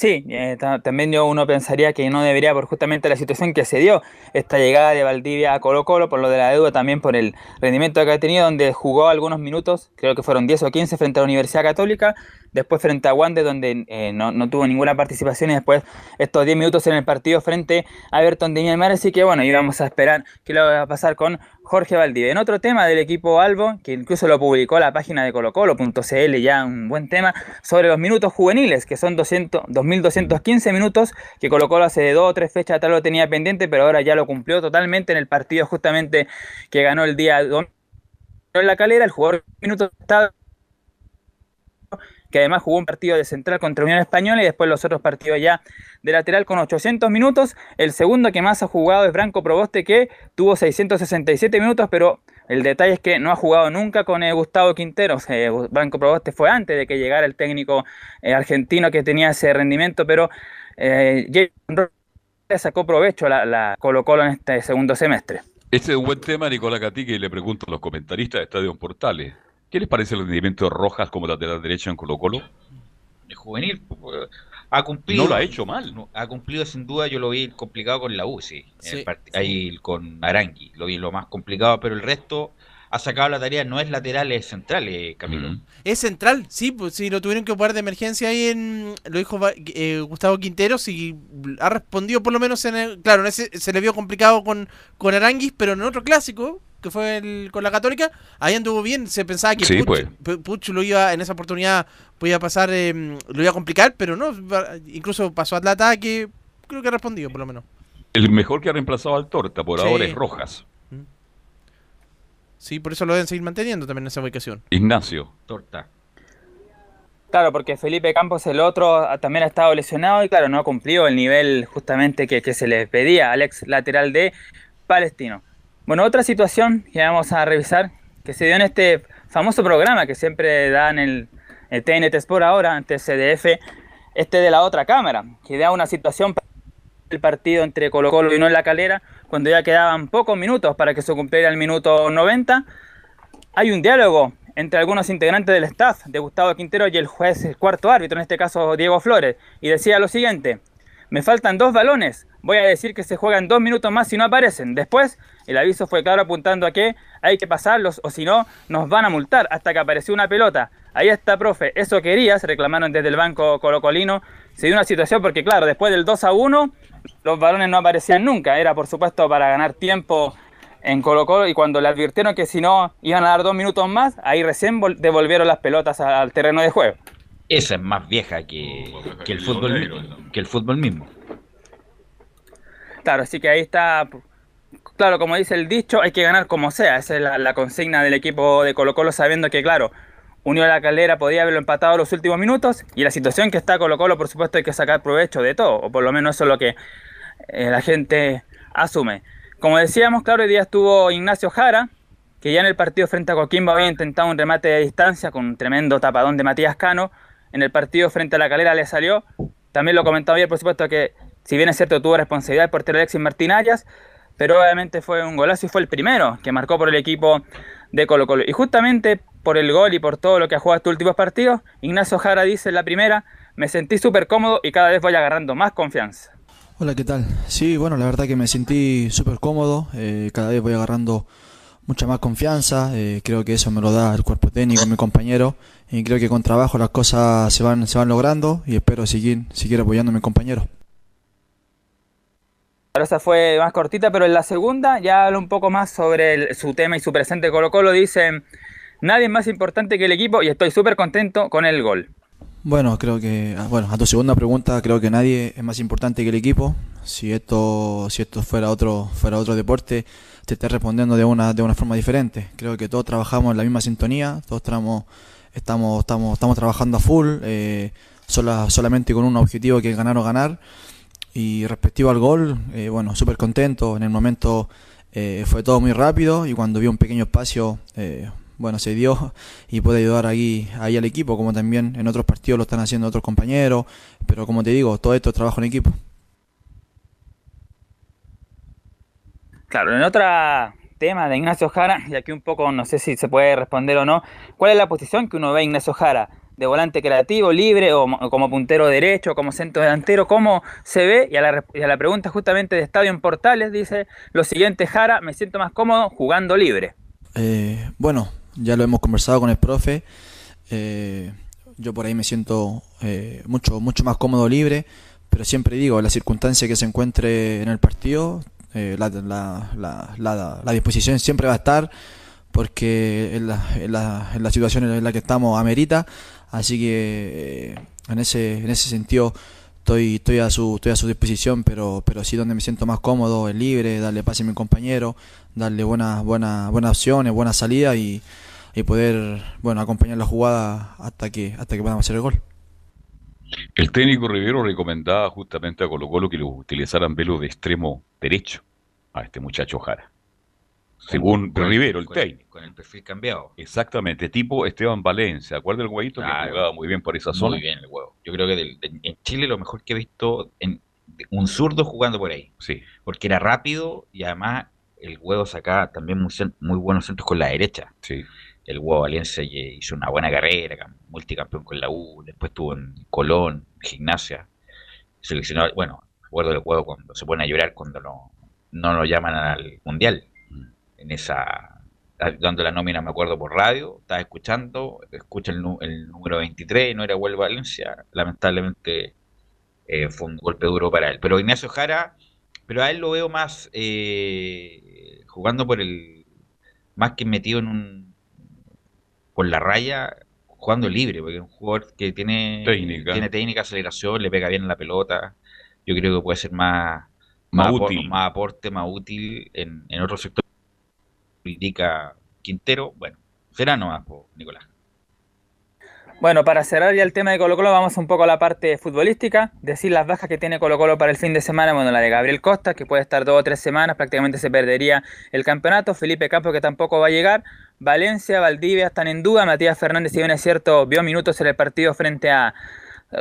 Sí, eh, ta- también yo uno pensaría que no debería por justamente la situación que se dio, esta llegada de Valdivia a Colo Colo, por lo de la deuda, también por el rendimiento que ha tenido, donde jugó algunos minutos, creo que fueron 10 o 15 frente a la Universidad Católica, después frente a Wander, donde eh, no, no tuvo ninguna participación, y después estos 10 minutos en el partido frente a Everton de Miamar, así que bueno, íbamos a esperar qué le va a pasar con Jorge Valdivia. En otro tema del equipo Albo, que incluso lo publicó la página de colocolo.cl, ya un buen tema, sobre los minutos juveniles, que son 200, 2.215 minutos, que Colo Colo hace dos o tres fechas atrás lo tenía pendiente, pero ahora ya lo cumplió totalmente en el partido justamente que ganó el día domingo en la calera, el jugador minutos está que además jugó un partido de central contra Unión Española y después los otros partidos ya de lateral con 800 minutos. El segundo que más ha jugado es Branco Proboste que tuvo 667 minutos, pero el detalle es que no ha jugado nunca con eh, Gustavo Quinteros. Eh, Branco Proboste fue antes de que llegara el técnico eh, argentino que tenía ese rendimiento, pero eh, Jason sacó provecho a la, la Colo Colo en este segundo semestre. Este es un buen tema, Nicolás Catique, y le pregunto a los comentaristas de Estadio Portales. ¿Qué les parece el rendimiento de Rojas como lateral derecho en Colo Colo? Es juvenil, pues, ha cumplido. No lo ha hecho mal. No, ha cumplido sin duda, yo lo vi complicado con la U, sí. El Ahí con Arangui, lo vi lo más complicado, pero el resto ha sacado la tarea, no es lateral, es central, eh, Camilo. Es central, sí, pues sí, lo tuvieron que ocupar de emergencia ahí en. Lo dijo eh, Gustavo Quinteros y ha respondido por lo menos en el. Claro, en ese se le vio complicado con, con Aranguis, pero en otro clásico, que fue el, con la Católica, ahí anduvo bien. Se pensaba que Sí, Puch, pues. Puch lo iba, en esa oportunidad, podía pasar, eh, lo iba a complicar, pero no, incluso pasó al ataque. Creo que ha respondido, por lo menos. El mejor que ha reemplazado al Torta por Sí. ahora es Rojas. Sí, por eso lo deben seguir manteniendo también en esa ubicación. Ignacio. Torta. Claro, porque Felipe Campos, el otro, ah, también ha estado lesionado y claro, no ha cumplido el nivel justamente que, que se le pedía al ex lateral de Palestino. Bueno, otra situación que vamos a revisar, que se dio en este famoso programa que siempre dan el, el TNT Sport ahora, ante CDF, este de la otra cámara, que da una situación el partido entre Colo Colo y Unión La Calera, cuando ya quedaban pocos minutos para que se cumpliera el minuto 90, hay un diálogo entre algunos integrantes del staff de Gustavo Quintero y el juez, el cuarto árbitro, en este caso Diego Flores, y decía lo siguiente, me faltan dos balones, voy a decir que se juegan dos minutos más si no aparecen. Después, el aviso fue claro apuntando a que hay que pasarlos o si no, nos van a multar hasta que apareció una pelota. Ahí está, profe, eso querías, reclamaron desde el banco colocolino. Se dio una situación porque, claro, después del 2 a 1, los balones no aparecían nunca. Era, por supuesto, para ganar tiempo en Colo Colo y cuando le advirtieron que si no iban a dar dos minutos más, ahí recién vol- devolvieron las pelotas al terreno de juego. Esa es más vieja que, que el fútbol que el fútbol mismo. Claro, así que ahí está, claro, como dice el dicho, hay que ganar como sea. Esa es la, consigna del equipo de Colo Colo, sabiendo que, claro, Unión a la Calera podía haberlo empatado los últimos minutos y la situación que está Colo Colo, por supuesto, hay que sacar provecho de todo, o por lo menos eso es lo que eh, la gente asume. Como decíamos, claro, hoy día estuvo Ignacio Jara, que ya en el partido frente a Coquimbo había intentado un remate de distancia con un tremendo tapadón de Matías Cano. En el partido frente a la Calera le salió. También lo comentaba ayer, por supuesto, que si bien es cierto tuvo responsabilidad el portero Alexis Martín Arias, pero obviamente fue un golazo y fue el primero que marcó por el equipo de Colo Colo. Y justamente por el gol y por todo lo que ha jugado estos últimos partidos, Ignacio Jara dice en la primera, me sentí súper cómodo y cada vez voy agarrando más confianza. Hola, ¿qué tal? Sí, bueno, la verdad que me sentí súper cómodo, eh, cada vez voy agarrando mucha más confianza, eh, creo que eso me lo da el cuerpo técnico, mi compañero, y creo que con trabajo las cosas se van, se van logrando y espero seguir, seguir apoyando a mi compañero. Ahora esa fue más cortita, pero en la segunda ya habla un poco más sobre su tema y su presente Colo Colo. Dice, nadie es más importante que el equipo y estoy súper contento con el gol. Bueno, creo que, ah, bueno, a tu segunda pregunta, creo que nadie es más importante que el equipo. Si esto, si esto fuera otro, fuera otro deporte, te esté respondiendo de una, de una forma diferente. Creo que todos trabajamos en la misma sintonía, todos estamos, estamos, estamos, trabajando a full, eh, sola- solamente con un objetivo que es ganar o ganar. Y respectivo al gol, eh, bueno, súper contento. En el momento eh, fue todo muy rápido y cuando vio un pequeño espacio, eh, bueno, se dio y puede ayudar ahí, ahí al equipo, como también en otros partidos lo están haciendo otros compañeros. Pero como te digo, todo esto es trabajo en equipo. Claro, en otro tema de Ignacio Jara, y aquí un poco no sé si se puede responder o no, ¿cuál es la posición que uno ve a Ignacio Jara? ¿De volante creativo, libre o, mo- como puntero derecho, como centro delantero? ¿Cómo se ve? Y a, la, a la pregunta justamente de Estadio en Portales dice lo siguiente, Jara, me siento más cómodo jugando libre. Eh, bueno, ya lo hemos conversado con el profe. eh, yo por ahí me siento eh, mucho, mucho más cómodo libre, pero siempre digo, la circunstancia que se encuentre en el partido, eh, la- la- la disposición siempre va a estar, porque en la, en la- en la situación en la que estamos amerita, así que eh, en ese, en ese sentido estoy, estoy a su, estoy a su disposición, pero, pero sí donde me siento más cómodo, es libre, darle pase a mi compañero, darle buenas, buenas, buenas opciones, buenas salidas y, y poder bueno acompañar la jugada hasta que, hasta que podamos hacer el gol. El técnico Rivero recomendaba justamente a Colo Colo que lo utilizaran velo de extremo derecho a este muchacho Jara. Según Con Rivero, el con técnico. Con el perfil cambiado. Exactamente, tipo Esteban Valencia. ¿Acuerda el huevito Claro. que jugaba muy bien por esa zona? Muy bien el huevo. Yo creo que del- de- en Chile lo mejor que he visto en un zurdo jugando por ahí. Sí. Porque era rápido y además el huevo sacaba también muy, buenos centros con la derecha. Sí. El huevo Valencia hizo una buena carrera, cam- multicampeón con la U, después estuvo en Colón, Gimnasia. Seleccionado, bueno, recuerdo el huevo cuando se pone a llorar cuando no, no lo llaman al mundial. En esa dando la nómina, me acuerdo por radio, estaba escuchando, escucha el, número 23, no era Huelva Valencia, lamentablemente eh, fue un golpe duro para él. Pero Ignacio Jara, pero a él lo veo más eh, jugando por el, más que metido en un, por la raya, jugando libre, porque es un jugador que tiene Técnica. tiene técnica, aceleración, le pega bien en la pelota, yo creo que puede ser más, Más útil. más aporte, más útil en, en otro sector critica Quintero, bueno, será nomás, Nicolás. Bueno, para cerrar ya el tema de Colo Colo, vamos un poco a la parte futbolística. Decir las bajas que tiene Colo Colo para el fin de semana. Bueno, la de Gabriel Costa, que puede estar dos o tres semanas, prácticamente se perdería el campeonato. Felipe Campos, que tampoco va a llegar. Valencia, Valdivia están en duda. Matías Fernández, si bien es cierto, vio minutos en el partido frente a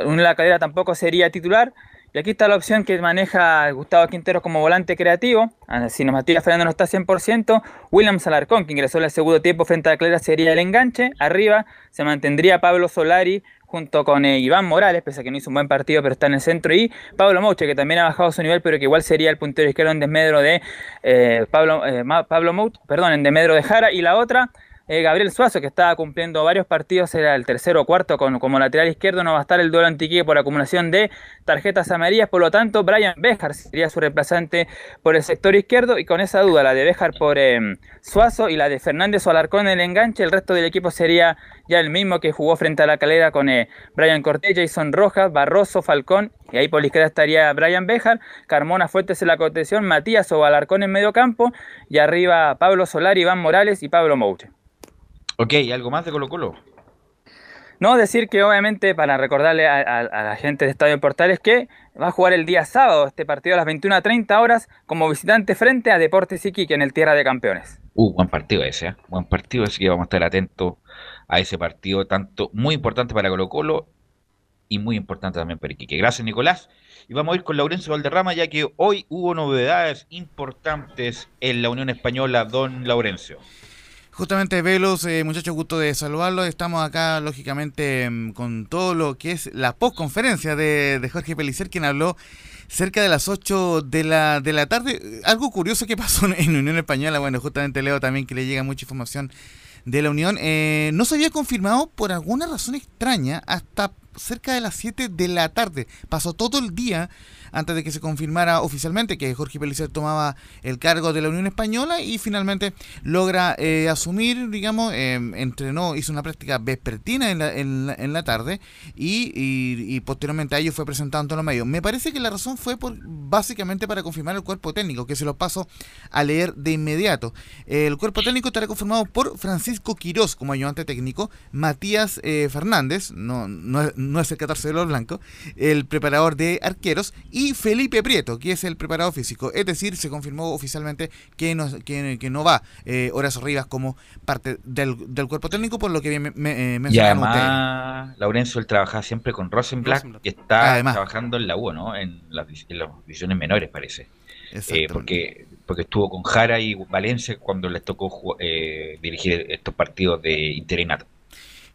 una la cadera, tampoco sería titular. Aquí está la opción que maneja Gustavo Quintero como volante creativo. Ah, Si Matías Fernández no está 100%, William Salarcón, que ingresó en el segundo tiempo frente a Calera, sería el enganche. Arriba se mantendría Pablo Solari junto con eh, Iván Morales, pese a que no hizo un buen partido, pero está en el centro. Y Pablo Mouche, que también ha bajado su nivel, pero que igual sería el puntero izquierdo en desmedro de eh, Pablo, eh, Pablo Mouche, perdón, en desmedro de Jara. Y la otra, eh, Gabriel Suazo, que estaba cumpliendo varios partidos, era el tercero o cuarto como lateral izquierdo, no va a estar el duelo antiquique por acumulación de tarjetas amarillas, por lo tanto, Brian Bejar sería su reemplazante por el sector izquierdo, y con esa duda, la de Bejar por eh, Suazo y la de Fernández o Alarcón en el enganche, el resto del equipo sería ya el mismo que jugó frente a la calera con eh, Brian Cortés, Jason Rojas, Barroso, Falcón, y ahí por la izquierda estaría Brian Bejar, Carmona Fuentes en la contención, Matías o Alarcón en medio campo, y arriba Pablo Solari, Iván Morales y Pablo Mouche. Ok, ¿algo más de Colo Colo? No decir que obviamente para recordarle a, a- a la gente de Estadio Portales que va a jugar el día sábado este partido a las 21.30 horas como visitante frente a Deportes Iquique en el Tierra de Campeones. Uh, buen partido ese, ¿eh? Buen partido, así que vamos a estar atentos a ese partido, tanto muy importante para Colo Colo y muy importante también para Iquique. Gracias, Nicolás. Y vamos a ir con Laurencio Valderrama, ya que hoy hubo novedades importantes en la Unión Española, don Laurencio. Justamente, Velos, eh, muchachos, gusto de saludarlos. Estamos acá, lógicamente, mm, con todo lo que es la postconferencia de, de Jorge Pelicer, quien habló cerca de las 8 de la, de la tarde. Algo curioso que pasó en Unión Española, bueno, justamente leo también que le llega mucha información de la Unión. Eh, no se había confirmado por alguna razón extraña hasta cerca de las 7 de la tarde. Pasó todo el día antes de que se confirmara oficialmente que Jorge Pellicer tomaba el cargo de la Unión Española y finalmente logra eh, asumir, digamos, eh, entrenó, hizo una práctica vespertina en la, en en la tarde y, y- posteriormente a ello fue presentado ante los medios. Me parece que la razón fue por básicamente para confirmar el cuerpo técnico, que se lo paso a leer de inmediato. El cuerpo técnico estará conformado por Francisco Quirós como ayudante técnico, Matías eh, Fernández, no, no, no es el 14 de los blancos, el preparador de arqueros, Felipe Prieto, que es el preparador físico. Es decir, se confirmó oficialmente que no, que, que no va eh, Horacio Rivas como parte del, del cuerpo técnico, por lo que me, me, eh, Y además, Laurencio, él trabaja siempre con Rosenblatt, Rosenblatt. que está Además. trabajando en la U, ¿no? En las, div- en las divisiones menores, parece. Eh, porque, porque estuvo con Jara y Valencia cuando les tocó eh, dirigir estos partidos de interinato.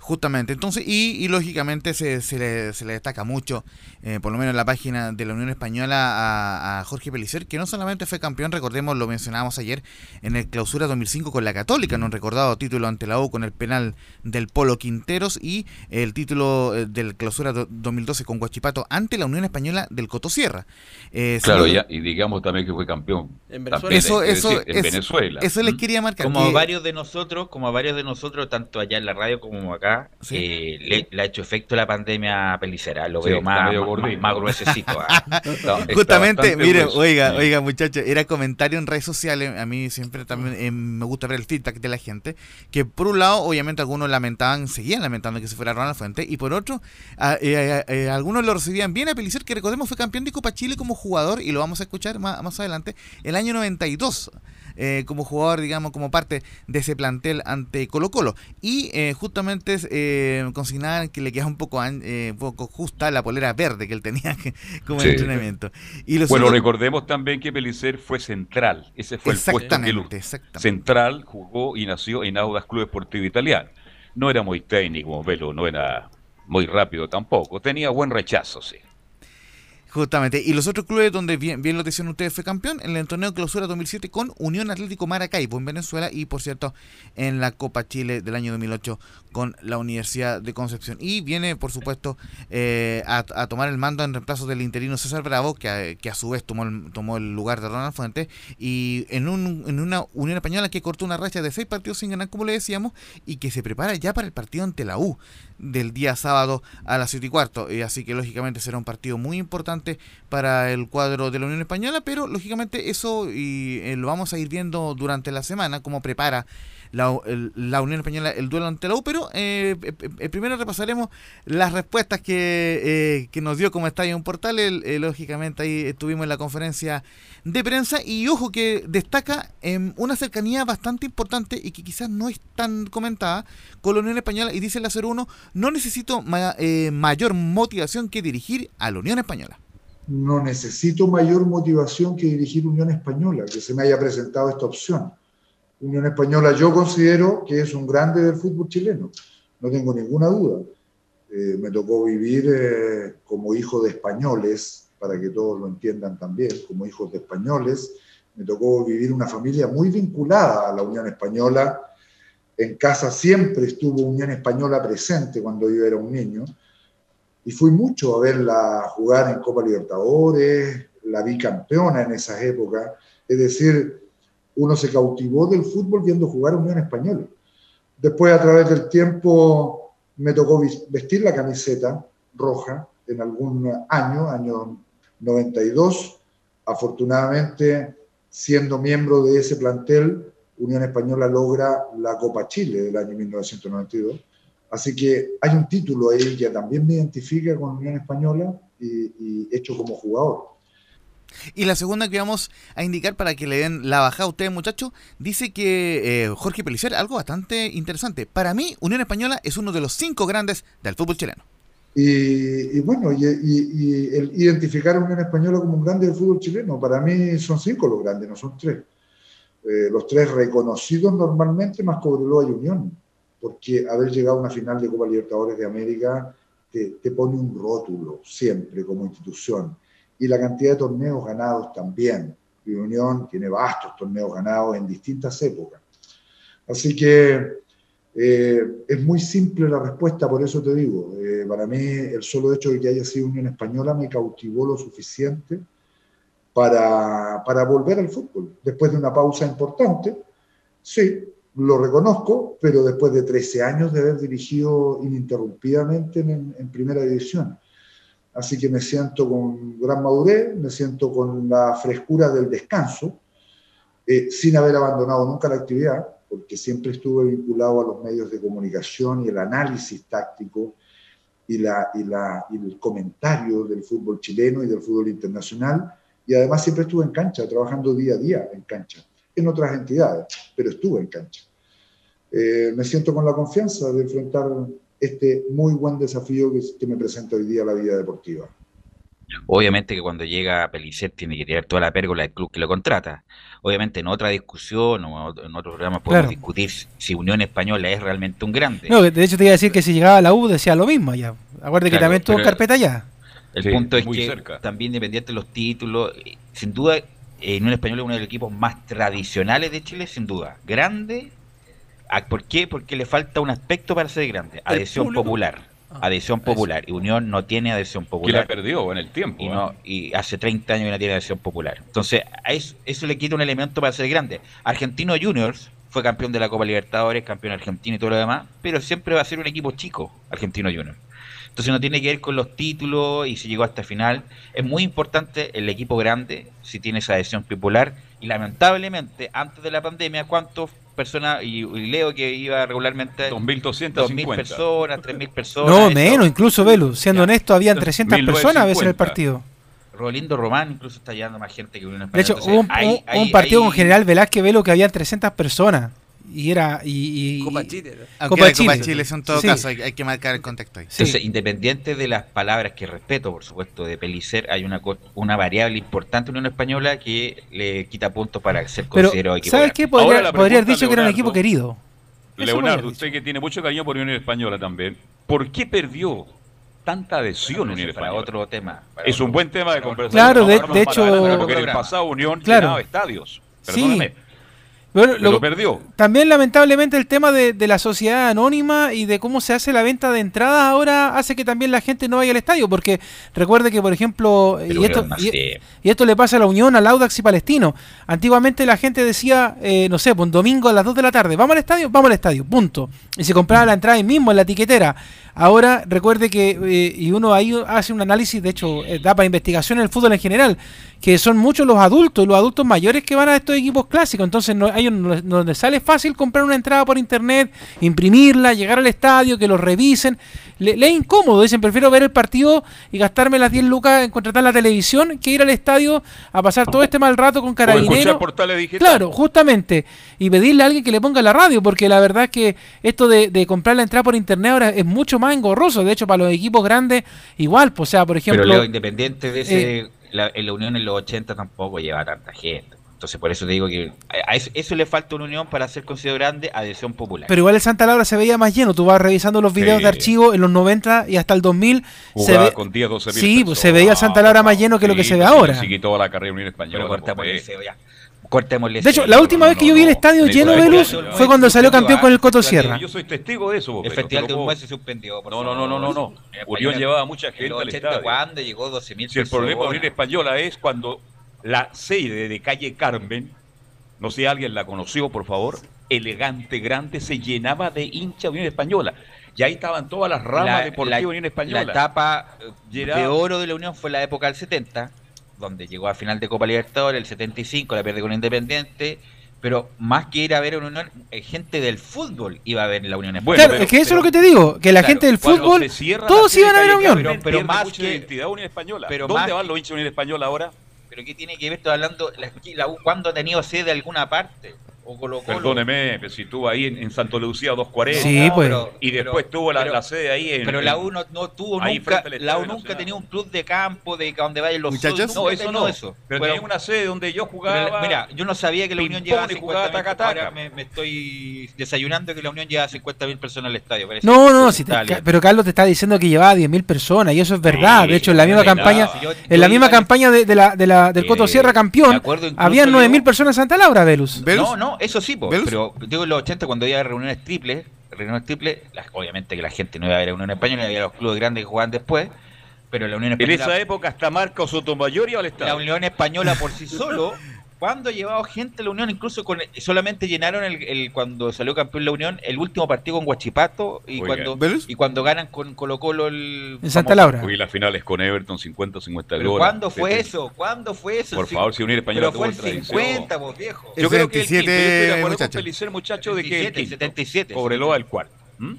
Justamente, entonces, y, y lógicamente se, se, le, se le destaca mucho, eh, por lo menos en la página de la Unión Española, a, a Jorge Pelicer, que no solamente fue campeón, recordemos, lo mencionábamos ayer, en el clausura 2005 con la Católica, en un recordado título ante la U con el penal del Polo Quinteros y el título eh, del clausura do- 2012 con Guachipato ante la Unión Española del Cotosierra. Eh, Claro, ya, y digamos también que fue campeón. En también, Eso, eso, decir, en es- Venezuela. eso les quería marcar. Como a varios de nosotros, como a varios de nosotros, tanto allá en la radio como acá, Sí. eh, le, le ha hecho efecto la pandemia a Pelicera. Lo Sí, veo más, más, más gruesecito. ah. Justamente, mire, grueso. oiga, oiga, muchachos, era comentario en redes sociales. A mí siempre también eh, me gusta ver el feedback de la gente. Que por un lado, obviamente, algunos lamentaban, seguían lamentando que se fuera Ronald Fuente. Y por otro, a- eh, algunos lo recibían bien a Pelicer, que recordemos fue campeón de Copa Chile como jugador. Y lo vamos a escuchar más, más adelante. El año 92. Eh, como jugador, digamos, como parte de ese plantel ante Colo Colo. Y eh, justamente eh, consignaban que le quedaba un poco, eh, poco justa la polera verde que él tenía que- como Sí. entrenamiento. Y los Bueno, recordemos también que Pelicer fue central. Ese fue el puesto que Exactamente. Central jugó y nació en Audas Club Esportivo Italiano. No era muy técnico, Velo, no era muy rápido tampoco. Tenía buen rechazo, sí. Justamente. Y los otros clubes donde bien, bien lo decían ustedes fue campeón en el torneo Clausura 2007 con Unión Atlético Maracaibo en Venezuela y por cierto en la Copa Chile del año 2008 con la Universidad de Concepción. Y viene por supuesto eh, a, a tomar el mando en reemplazo del interino César Bravo que a, que a su vez tomó el, tomó el lugar de Ronald Fuentes y en, un, en una Unión Española que cortó una racha de seis partidos sin ganar como le decíamos y que se prepara ya para el partido ante la U del día sábado a las 7 y cuarto. Y así que lógicamente será un partido muy importante para el cuadro de la Unión Española, pero lógicamente eso y, eh, lo vamos a ir viendo durante la semana, cómo prepara la, la Unión Española el duelo ante la U, pero eh, eh, eh, primero repasaremos las respuestas que, eh, que nos dio como Estadio en Portal, eh, lógicamente ahí estuvimos en la conferencia de prensa y ojo que destaca em, una cercanía bastante importante y que quizás no es tan comentada con la Unión Española y dice el 01 no necesito ma- eh, mayor motivación que dirigir a la Unión Española. no necesito mayor motivación que dirigir Unión Española, que se me haya presentado esta opción. Unión Española yo considero que es un grande del fútbol chileno, no tengo ninguna duda. Eh, me tocó vivir eh, como hijo de españoles, para que todos lo entiendan también, como hijos de españoles. Me tocó vivir una familia muy vinculada a la Unión Española. En casa siempre estuvo Unión Española presente cuando yo era un niño y fui mucho a verla jugar en Copa Libertadores, la vi campeona en esas épocas, es decir, uno se cautivó del fútbol viendo jugar a Unión Española. Después, a través del tiempo, me tocó vestir la camiseta roja en algún año, año 92. Afortunadamente, siendo miembro de ese plantel, Unión Española logra la Copa Chile del año 1992. Así que hay un título ahí que también me identifica con Unión Española y hecho como jugador. Y la segunda que vamos a indicar para que le den la bajada a ustedes, muchachos, dice que eh, Jorge Pelicer, algo bastante interesante. Para mí, Unión Española es uno de los cinco grandes del fútbol chileno. Y, y bueno, y el identificar a Unión Española como un grande del fútbol chileno, para mí son cinco los grandes, no son tres. Eh, los tres reconocidos normalmente, más Cobreloa y Unión, porque haber llegado a una final de Copa Libertadores de América te, te pone un rótulo siempre como institución. Y la cantidad de torneos ganados también. Y Unión tiene vastos torneos ganados en distintas épocas. Así que eh, es muy simple la respuesta, por eso te digo. Eh, para mí, el solo hecho de que haya sido Unión Española me cautivó lo suficiente para, para volver al fútbol. Después de una pausa importante, sí, lo reconozco, pero después de 13 años de haber dirigido ininterrumpidamente en, en primera división. Así que me siento con gran madurez, me siento con la frescura del descanso, eh, sin haber abandonado nunca la actividad, porque siempre estuve vinculado a los medios de comunicación y el análisis táctico y, la, y, la, y el comentario del fútbol chileno y del fútbol internacional. Y además siempre estuve en cancha, trabajando día a día en cancha, en otras entidades, pero estuve en cancha. Eh, me siento con la confianza de enfrentar este muy buen desafío que, que me presenta hoy día la vida deportiva. Obviamente que cuando llega Pellicer tiene que tirar toda la pérgola del club que lo contrata. Obviamente en otra discusión o en otro programa podemos Claro. discutir si Unión Española es realmente un grande. No, de hecho te iba a decir que si llegaba a la U decía lo mismo allá. Acuérdate que también tuvo carpeta allá. El Sí, punto es que cerca. también independiente de los títulos, eh, sin duda, eh, Unión Española es uno de los equipos más tradicionales de Chile, sin duda. Grande. Ah, ¿Por qué? Porque le falta un aspecto para ser grande. Adhesión popular. Adhesión popular. Y Unión no tiene adhesión Que popular. la perdió en el tiempo. Y, ¿eh? y hace 30 años que no tiene adhesión popular. Entonces, a eso, eso le quita un elemento para ser grande. Argentino Juniors fue campeón de la Copa Libertadores, campeón argentino y todo lo demás, pero siempre va a ser un equipo chico, Argentino Juniors. Entonces no tiene que ver con los títulos y si llegó hasta final. Es muy importante el equipo grande, si tiene esa adhesión popular. Y lamentablemente, antes de la pandemia, ¿cuántas personas, y, y leo que iba regularmente 2.250. 2.000 personas, 3.000 personas. No, menos, incluso Velu. Siendo honesto, habían 300 personas a veces en el 1950. partido. Rolindo Román incluso está llevando más gente que Unión De hecho, Española. hubo un, un partido ahí- con General Velázquez Velo que habían 300 personas. Y era. Y, y- Copa Chile, ¿no? Aunque Copa la Copa Chile. Chile en todo Sí. caso, hay, hay que marcar el contexto ahí. Entonces, independiente de las palabras que respeto, por supuesto, de Pelicer, hay una, co- una variable importante en Unión Española que le quita puntos para ser considerado equipo ¿sabes qué? Podría, la podría haber dicho que era un equipo querido. Leonardo, usted que tiene mucho cariño por Unión Española también, ¿por qué perdió tanta adhesión Unión eso para Española? otro tema. para Es un buen tema de conversación. Claro, de- de hecho- porque en el pasado Unión Claro. llenaba estadios. Sí. Perdóname, Pero lo, lo- perdió. También lamentablemente el tema de, de la sociedad anónima y de cómo se hace la venta de entradas ahora hace que también la gente no vaya al estadio, porque recuerde que por ejemplo, y, esto, y- esto le pasa a la Unión, al Audax y Palestino, antiguamente la gente decía, eh, no sé, pues un domingo a las 2 de la tarde, ¿vamos al estadio? Vamos al estadio, punto. Y se compraba la entrada ahí mismo en la tiquetera. Ahora recuerde que, eh, y uno ahí hace un análisis, de hecho, eh, da para investigación en el fútbol en general, que son muchos los adultos, los adultos mayores que van a estos equipos clásicos. Entonces, no, a ellos no, les- no les sale fácil comprar una entrada por internet, imprimirla, llegar al estadio, que los revisen. Le, le es incómodo, dicen, prefiero ver el partido y gastarme las 10 lucas en contratar la televisión que ir al estadio a pasar todo este mal rato con carabineros. Claro, justamente. Y pedirle a alguien que le ponga la radio, porque la verdad es que esto de, de comprar la entrada por internet ahora es mucho más engorroso. De hecho, para los equipos grandes, igual. Pues, o sea, por ejemplo. Pero Leo, independiente de ese, eh, la, en la Unión en los 80 tampoco lleva tanta gente. Entonces, por eso te digo que a eso, eso le falta una Unión para ser considerado grande, adhesión popular. Pero igual el Santa Laura se veía más lleno. Tú vas revisando los videos Sí. de archivo en los 90 y hasta el 2000. se Jugaba ve, con 10, 12 mil Sí, pues se veía el Santa Laura más lleno que lo que se ve ahora. Sí, quitó la carrera de Unión Española. Pero cortamos pues, el ya. Cortémosle De hecho, la última no, vez que no, yo vi el estadio lleno de del fue cuando salió campeón con el Coto Sierra. Yo soy testigo de eso. El Festival de Uruguay se suspendió. por No, no, no, no, no. Unión llevaba mucha En gente al 80 estadio. cuando llegó 12 mil Si el problema de Unión Española es cuando la sede de calle Carmen, no sé si alguien la conoció, por favor, elegante, grande, se llenaba de hinchas de Unión Española. Y ahí estaban todas las ramas deportivas de Unión Española. La etapa de oro de la Unión fue la época del 70, donde llegó a final de Copa Libertadores, el 75 la pierde con Independiente, pero más que ir a ver a una Unión, eh, gente del fútbol iba a ver la Unión Española. claro, es que eso es lo que te digo, que la Claro, gente del fútbol, todos la iban a ver a calle Unión. Pero más mucha que- identidad Unión Española. pero ¿Dónde más van los hinchas de Unión Española ahora? Pero ¿qué tiene que ver? Estoy hablando, la, la ¿cuándo ha tenido sede de alguna parte? O Colo Colo. Perdóneme, pero si estuvo ahí en, en Santo Lucía 240. Sí, pues. y después pero- tuvo la, pero- la sede ahí en. Pero la U no, no tuvo nunca, la U nunca tenía un club de campo de donde vayan los Muchachos. No, eso no. eso. Pero Bueno, tenía una sede donde yo jugaba. mira, yo no sabía que la Unión llevaba y jugaba 50 taca-taca. Ahora me, me estoy desayunando que la Unión lleva 50.000 personas al estadio. parece. No, no, si te- pero Carlos te está diciendo que llevaba 10.000 personas y eso es verdad. Sí, de hecho, en la misma campaña, Si yo- en yo la misma campaña de, de la, de la- del Coto Eh, Sierra campeón, habían Leo- 9.000 personas en Santa Laura, Velus. ¿Velus? No, no, eso sí, po, pero digo en los 80 cuando iba a reuniones triples, reuniones triples, las- obviamente que la gente no iba a ver a Unión Española, había los clubes grandes que jugaban después, pero la Unión En Española, esa época hasta Marco Sotomayor iba al la estadio. Unión Española por sí solo, cuando ha llevado gente a la Unión, incluso con solamente llenaron el, el- cuando salió campeón la Unión, el último partido con Guachipato y Oiga. cuando y cuando ganan con Colo Colo el En Santa Laura. Fui las finales con Everton 50-50 ¿Pero goles. ¿Cuándo fue eso? ¿Cuándo fue eso? Por favor, si Unión Española Pero fue el tradición. 50, vos viejo. Yo creo que el 77, quinto, yo estoy de acuerdo muchacho. con Pelicer, muchacho, de que el 77, quinto. 77. Cobreloa el cuarto. ¿Mm?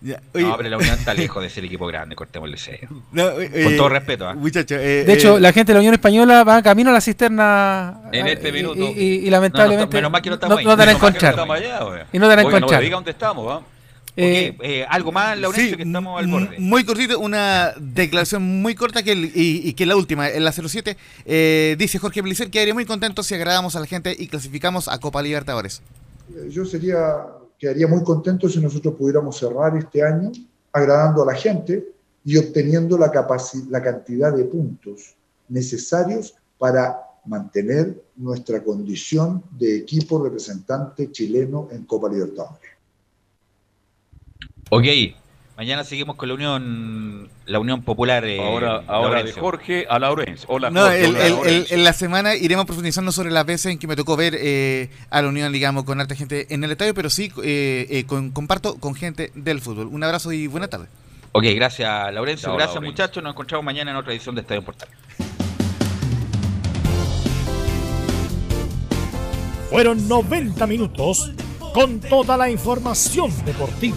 Ya, oye, No, pero la Unión está lejos de ser equipo grande, cortémosle cero. no, Con eh, todo respeto. ¿ah? Muchachos, eh, De hecho, eh, la gente de la Unión Española va camino a la cisterna. En ah, este y- minuto. Y, y- y lamentablemente. menos mal que no no, estamos ahí. no te Menos no encontrar. Y no te van a Oye, encontrar. No diga dónde estamos, ¿ah? Eh, Ok, eh, algo más, Laurencio, Sí, que estamos al borde. Muy cortito, una declaración muy corta que el- y, y que la última, en la 07, eh, dice Jorge Blicer que muy contento si agradamos a la gente y clasificamos a Copa Libertadores. Yo sería, quedaría muy contento si nosotros pudiéramos cerrar este año agradando a la gente y obteniendo la, cantidad de puntos necesarios para mantener nuestra condición de equipo representante chileno en Copa Libertadores. Ok, mañana seguimos con la Unión la Unión Popular. eh, Ahora, ahora de. Jorge a Laurencio. Hola, No, Jorge, el- hola, el- Laurencio. el- en la semana iremos profundizando sobre las veces en que me tocó ver eh, a la Unión, digamos, con harta gente en el estadio, pero sí eh, eh, con- comparto con gente del fútbol. Un abrazo y buena tarde. Ok, gracias, Laurencio. Gracias, Laurencio. muchachos. Nos encontramos mañana en otra edición de Estadio Portal. Fueron 90 minutos con toda la información deportiva.